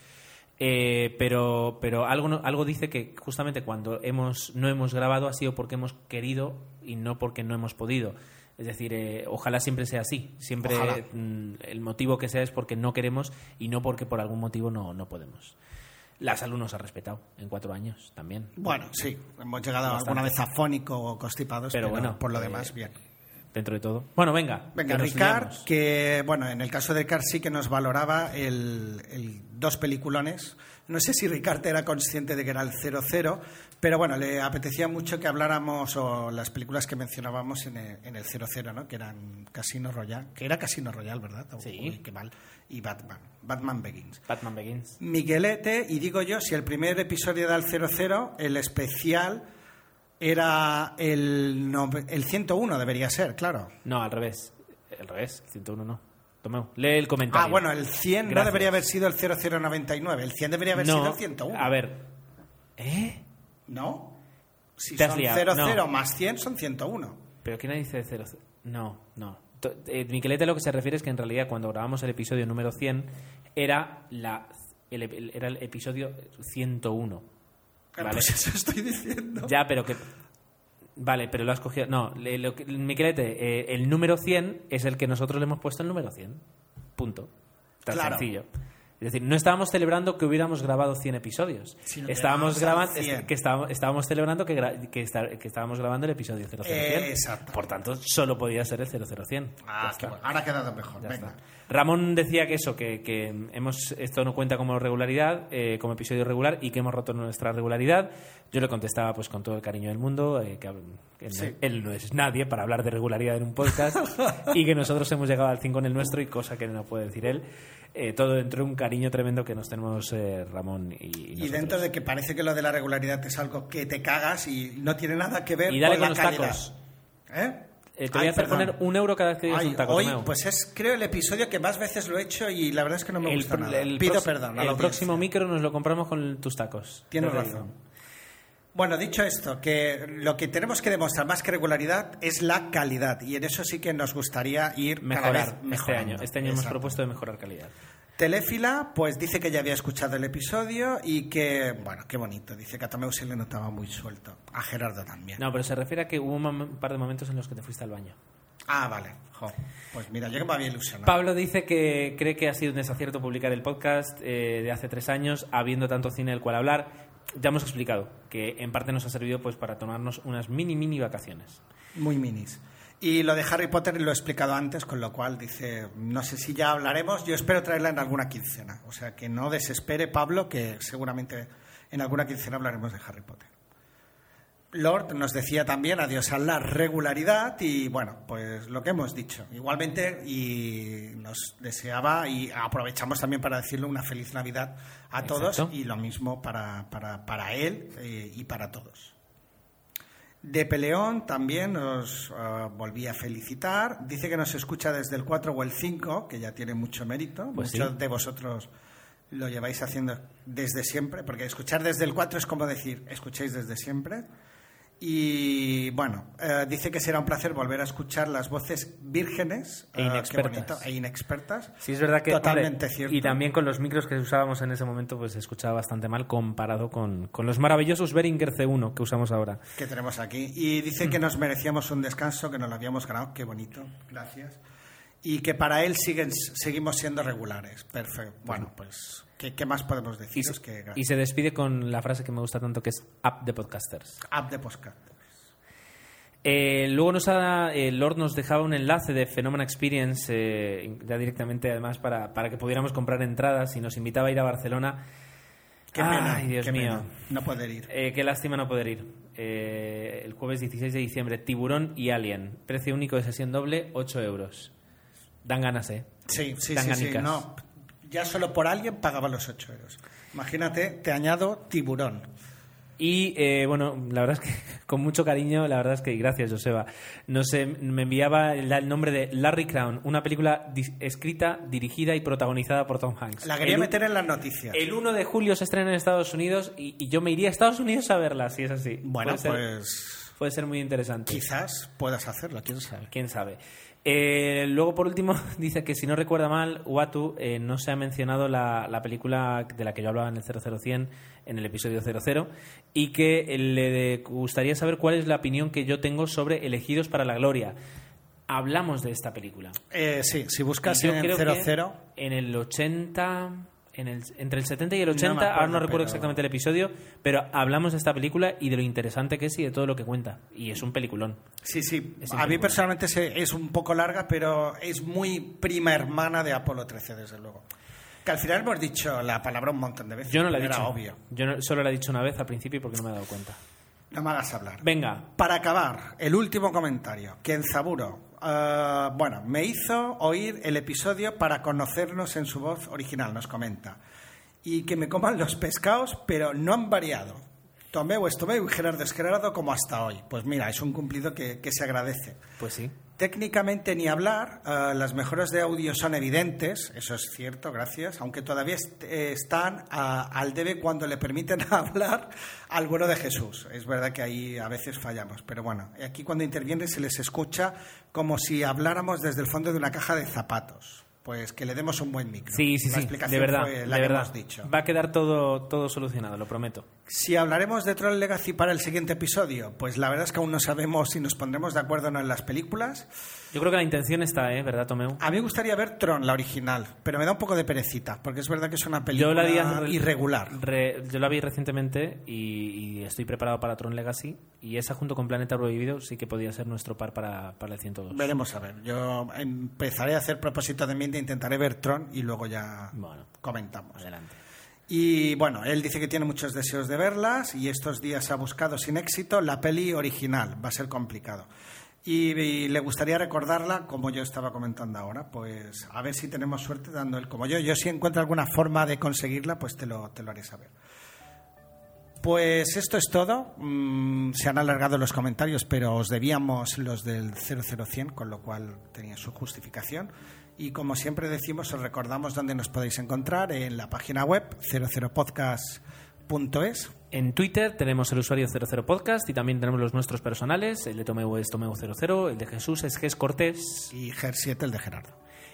Eh, pero pero algo, algo dice que justamente cuando hemos, no hemos grabado ha sido porque hemos querido y no porque no hemos podido. Es decir, eh, ojalá siempre sea así. Siempre mm, el motivo que sea es porque no queremos y no porque por algún motivo no, no podemos. La salud nos ha respetado en cuatro años también. bueno, sí, hemos llegado Bastante. alguna vez afónico o constipados, Pero pero, bueno, por lo eh, demás, bien. Dentro de todo. Bueno, venga. Venga, que Ricard, liamos. que bueno, en el caso de Ricard sí que nos valoraba el, el dos peliculones. No sé si Ricard era consciente de que era el 00, pero bueno, le apetecía mucho que habláramos o las películas que mencionábamos en el, en el 00, ¿no? Que eran Casino Royale, que era Casino Royale, ¿verdad? Sí. Uy, qué mal. Y Batman, Batman Begins. Batman Begins. Miguelete, y digo yo, si el primer episodio del 00, el especial era el, nove- el 101, debería ser, claro. No, al revés. Al revés, 101 no. Tomeu, lee el comentario. Ah, bueno, el 100 no Gracias. debería haber sido el 0099, el 100 debería haber No, sido el 101. A ver. ¿Eh? ¿No? Si Te son liado, 00 no. más 100 son 101. ¿Pero quién dice 0? No, no. Eh, Miquelete lo que se refiere es que en realidad cuando grabamos el episodio número 100 era, la, el, el- era el episodio 101. Claro, ¿vale? pues eso estoy diciendo. Ya, pero que... Vale, pero lo has cogido... No, le- lo que- Miquelete, eh, el número 100 es el que nosotros le hemos puesto el número 100. Punto. Tan Claro. sencillo. Es decir, no estábamos celebrando que hubiéramos grabado 100 episodios. Estábamos grabando al 100. que estábamos, estábamos celebrando que, gra- que, esta- que estábamos grabando el episodio 00. Eh, exacto. Por tanto, solo podía ser el 00. Ah, qué está. bueno. Ahora ha quedado mejor. Ya Venga. está. Ramón decía que eso, que, que hemos, esto no cuenta como regularidad, eh, como episodio regular y que hemos roto nuestra regularidad. Yo le contestaba pues con todo el cariño del mundo, eh, que, que no- Sí. él no es nadie para hablar de regularidad en un podcast y que nosotros hemos llegado al 5 en el nuestro y cosa que no puede decir él. Eh, todo dentro de un cariño tremendo que nos tenemos eh, Ramón y, y Y dentro de que parece que lo de la regularidad es algo que te cagas y no tiene nada que ver Y dale con la con los calidad. tacos. ¿Eh? Eh, te voy a hacer perdón. poner un euro cada vez que digas un taco. hoy, pues es creo el episodio que más veces lo he hecho y la verdad es que no me el, gusta nada. el Pido perdón. a El próximo micro nos lo compramos con tus tacos. Tienes razón. Bueno, dicho esto, que lo que tenemos que demostrar más que regularidad es la calidad y en eso sí que nos gustaría ir Mejorar este año. Este año hemos propuesto de mejorar calidad. Telefila, pues dice que ya había escuchado el episodio y que, bueno, qué bonito. Dice que a Tomeu se le notaba muy suelto. A Gerardo también. No, pero se refiere a que hubo un par de momentos en los que te fuiste al baño. Ah, vale. Jo, Pues mira, yo que me había ilusionado. Pablo dice que cree que ha sido un desacierto publicar el podcast eh, de hace tres años, habiendo tanto cine del cual hablar. Ya hemos explicado que en parte nos ha servido pues para tomarnos unas mini, mini vacaciones. Muy minis. Y lo de Harry Potter lo he explicado antes, con lo cual dice, no sé si ya hablaremos, yo espero traerla en alguna quincena. O sea, que no desespere Pablo, que seguramente en alguna quincena hablaremos de Harry Potter. Lord nos decía también adiós a la regularidad y bueno, pues lo que hemos dicho. Igualmente y nos deseaba y aprovechamos también para decirle una feliz Navidad a todos Exacto. y lo mismo para, para, para él eh, y para todos. De Peleón también nos eh, volví a felicitar. Dice que nos escucha desde el 4 o el 5, que ya tiene mucho mérito. Pues Muchos sí. de vosotros lo lleváis haciendo desde siempre, porque escuchar desde el 4 es como decir, escucháis desde siempre. Y bueno, eh, dice que será un placer volver a escuchar las voces vírgenes E eh, inexpertas. bonito, e inexpertas. Sí, es verdad que... Totalmente hombre, cierto. Y también con los micros que usábamos en ese momento, pues se escuchaba bastante mal comparado con, con los maravillosos Behringer C1 que usamos ahora. que tenemos aquí. Y dice Mm. que nos merecíamos un descanso, que nos lo habíamos ganado. Qué bonito, gracias. Y que para él siguen, seguimos siendo regulares. Perfecto. Bueno, pues, ¿qué, qué más podemos Y que y se despide con la frase que me gusta tanto, que es Up de Podcasters. App de podcast. Eh, luego nos ha, eh, Lord nos dejaba un enlace de Phenomena Experience, eh, ya directamente además para, para que pudiéramos comprar entradas y nos invitaba a ir a Barcelona. Qué pena, Ay, Dios qué mío. pena no poder ir. Eh, qué lástima no poder ir. El jueves 16 de diciembre, Tiburón y Alien. Precio único de sesión doble, 8 euros. Dan ganas, ¿eh? Sí, sí, Dan sí, sí. No, ya solo por alguien pagaba los 8 euros. Imagínate, te añado tiburón. Y eh, bueno, la verdad es que con mucho cariño, la verdad es que gracias, Joseba. Nos, eh, me enviaba el, el nombre de Larry Crown, una película di- escrita, dirigida y protagonizada por Tom Hanks. La quería El meter en las noticias. El 1 de julio se estrena en Estados Unidos y, y yo me iría a Estados Unidos a verla, si es así. Bueno, puede ser, pues puede ser muy interesante. quizás puedas hacerlo, quién sabe. Quién sabe. Eh, luego, por último, dice que si no recuerda mal, Watu eh, no se ha mencionado la, la película de la que yo hablaba en el 00100 en el episodio 00 y que eh, le gustaría saber cuál es la opinión que yo tengo sobre Elegidos para la Gloria. Hablamos de esta película. Eh, sí, si buscas en que 00, en el 80, en el, entre el 70 y el No me 80, ahora no recuerdo pero- exactamente el episodio, pero hablamos de esta película y de lo interesante que es y de todo lo que cuenta. Y es un peliculón. Sí, sí. Es A mí personalmente es un poco larga, pero es muy prima hermana de Apolo 13, desde luego. Que al final hemos dicho la palabra un montón de veces. Yo no la he dicho. obvio. Yo no- solo la he dicho una vez al principio porque no me he dado cuenta. No me hagas hablar. Venga, Para acabar, el último comentario. Kenzaburo. Eh, bueno, me hizo oír el episodio para conocernos en su voz original, nos comenta. Y que me coman los pescados, pero no han variado. Tomeu es Tomeu y Gerardo es Gerardo como hasta hoy. Pues mira, es un cumplido que, que se agradece. pues sí. Técnicamente ni hablar, eh, las mejoras de audio son evidentes, eso es cierto, gracias, aunque todavía est- eh, están a- al debe cuando le permiten hablar al bueno de Jesús. Es verdad que ahí a veces fallamos, pero bueno, aquí cuando intervienen se les escucha como si habláramos desde el fondo de una caja de zapatos. Pues que le demos un buen micro. Sí, sí, La sí. De verdad, fue la de que verdad. hemos dicho. Va a quedar todo, todo solucionado, lo prometo. Si hablaremos de Troll Legacy para el siguiente episodio, pues la verdad es que aún no sabemos si nos pondremos de acuerdo o no en las películas. Yo creo que la intención está, ¿eh? ¿Verdad, Tomeu? A mí me gustaría ver Tron, la original, pero me da un poco de perecita, porque es verdad que es una película Yo la vi irregular. re- yo la vi recientemente y, y estoy preparado para Tron Legacy. Y esa, junto con Planeta Prohibido, sí que podría ser nuestro par para, para el 102. Veremos a ver. Yo empezaré a hacer propósito de intentaré ver Tron y luego ya Bueno, comentamos. adelante. Y bueno, él dice que tiene muchos deseos de verlas y estos días ha buscado sin éxito la peli original. Va a ser complicado. Y, y le gustaría recordarla como yo estaba comentando ahora. Pues a ver si tenemos suerte dando el como yo. Yo si encuentro alguna forma de conseguirla, pues te lo, te lo haré saber. Pues esto es todo. Mm, se han alargado los comentarios, pero os debíamos los del 00100, con lo cual tenía su justificación. Y como siempre decimos, os recordamos dónde nos podéis encontrar en la página web 00podcast.es En Twitter tenemos el usuario 00 Podcast y también tenemos los nuestros personales. El de Tomeu es Tomeu00, el de Jesús es Ges Cortés. y GER7 el de Gerardo.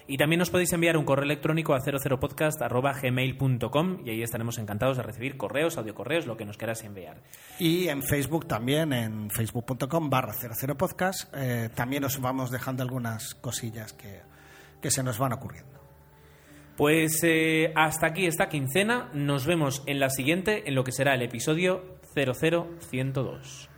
Y también nos podéis enviar un correo electrónico a 00podcast.gmail.com y ahí estaremos encantados de recibir correos, audiocorreos, lo que nos queráis enviar. Y en Facebook también, en facebook.com barra 00podcast, eh, también os vamos dejando algunas cosillas que, que se nos van ocurriendo. Pues eh, hasta aquí esta quincena. Nos vemos en la siguiente, en lo que será el episodio 00102.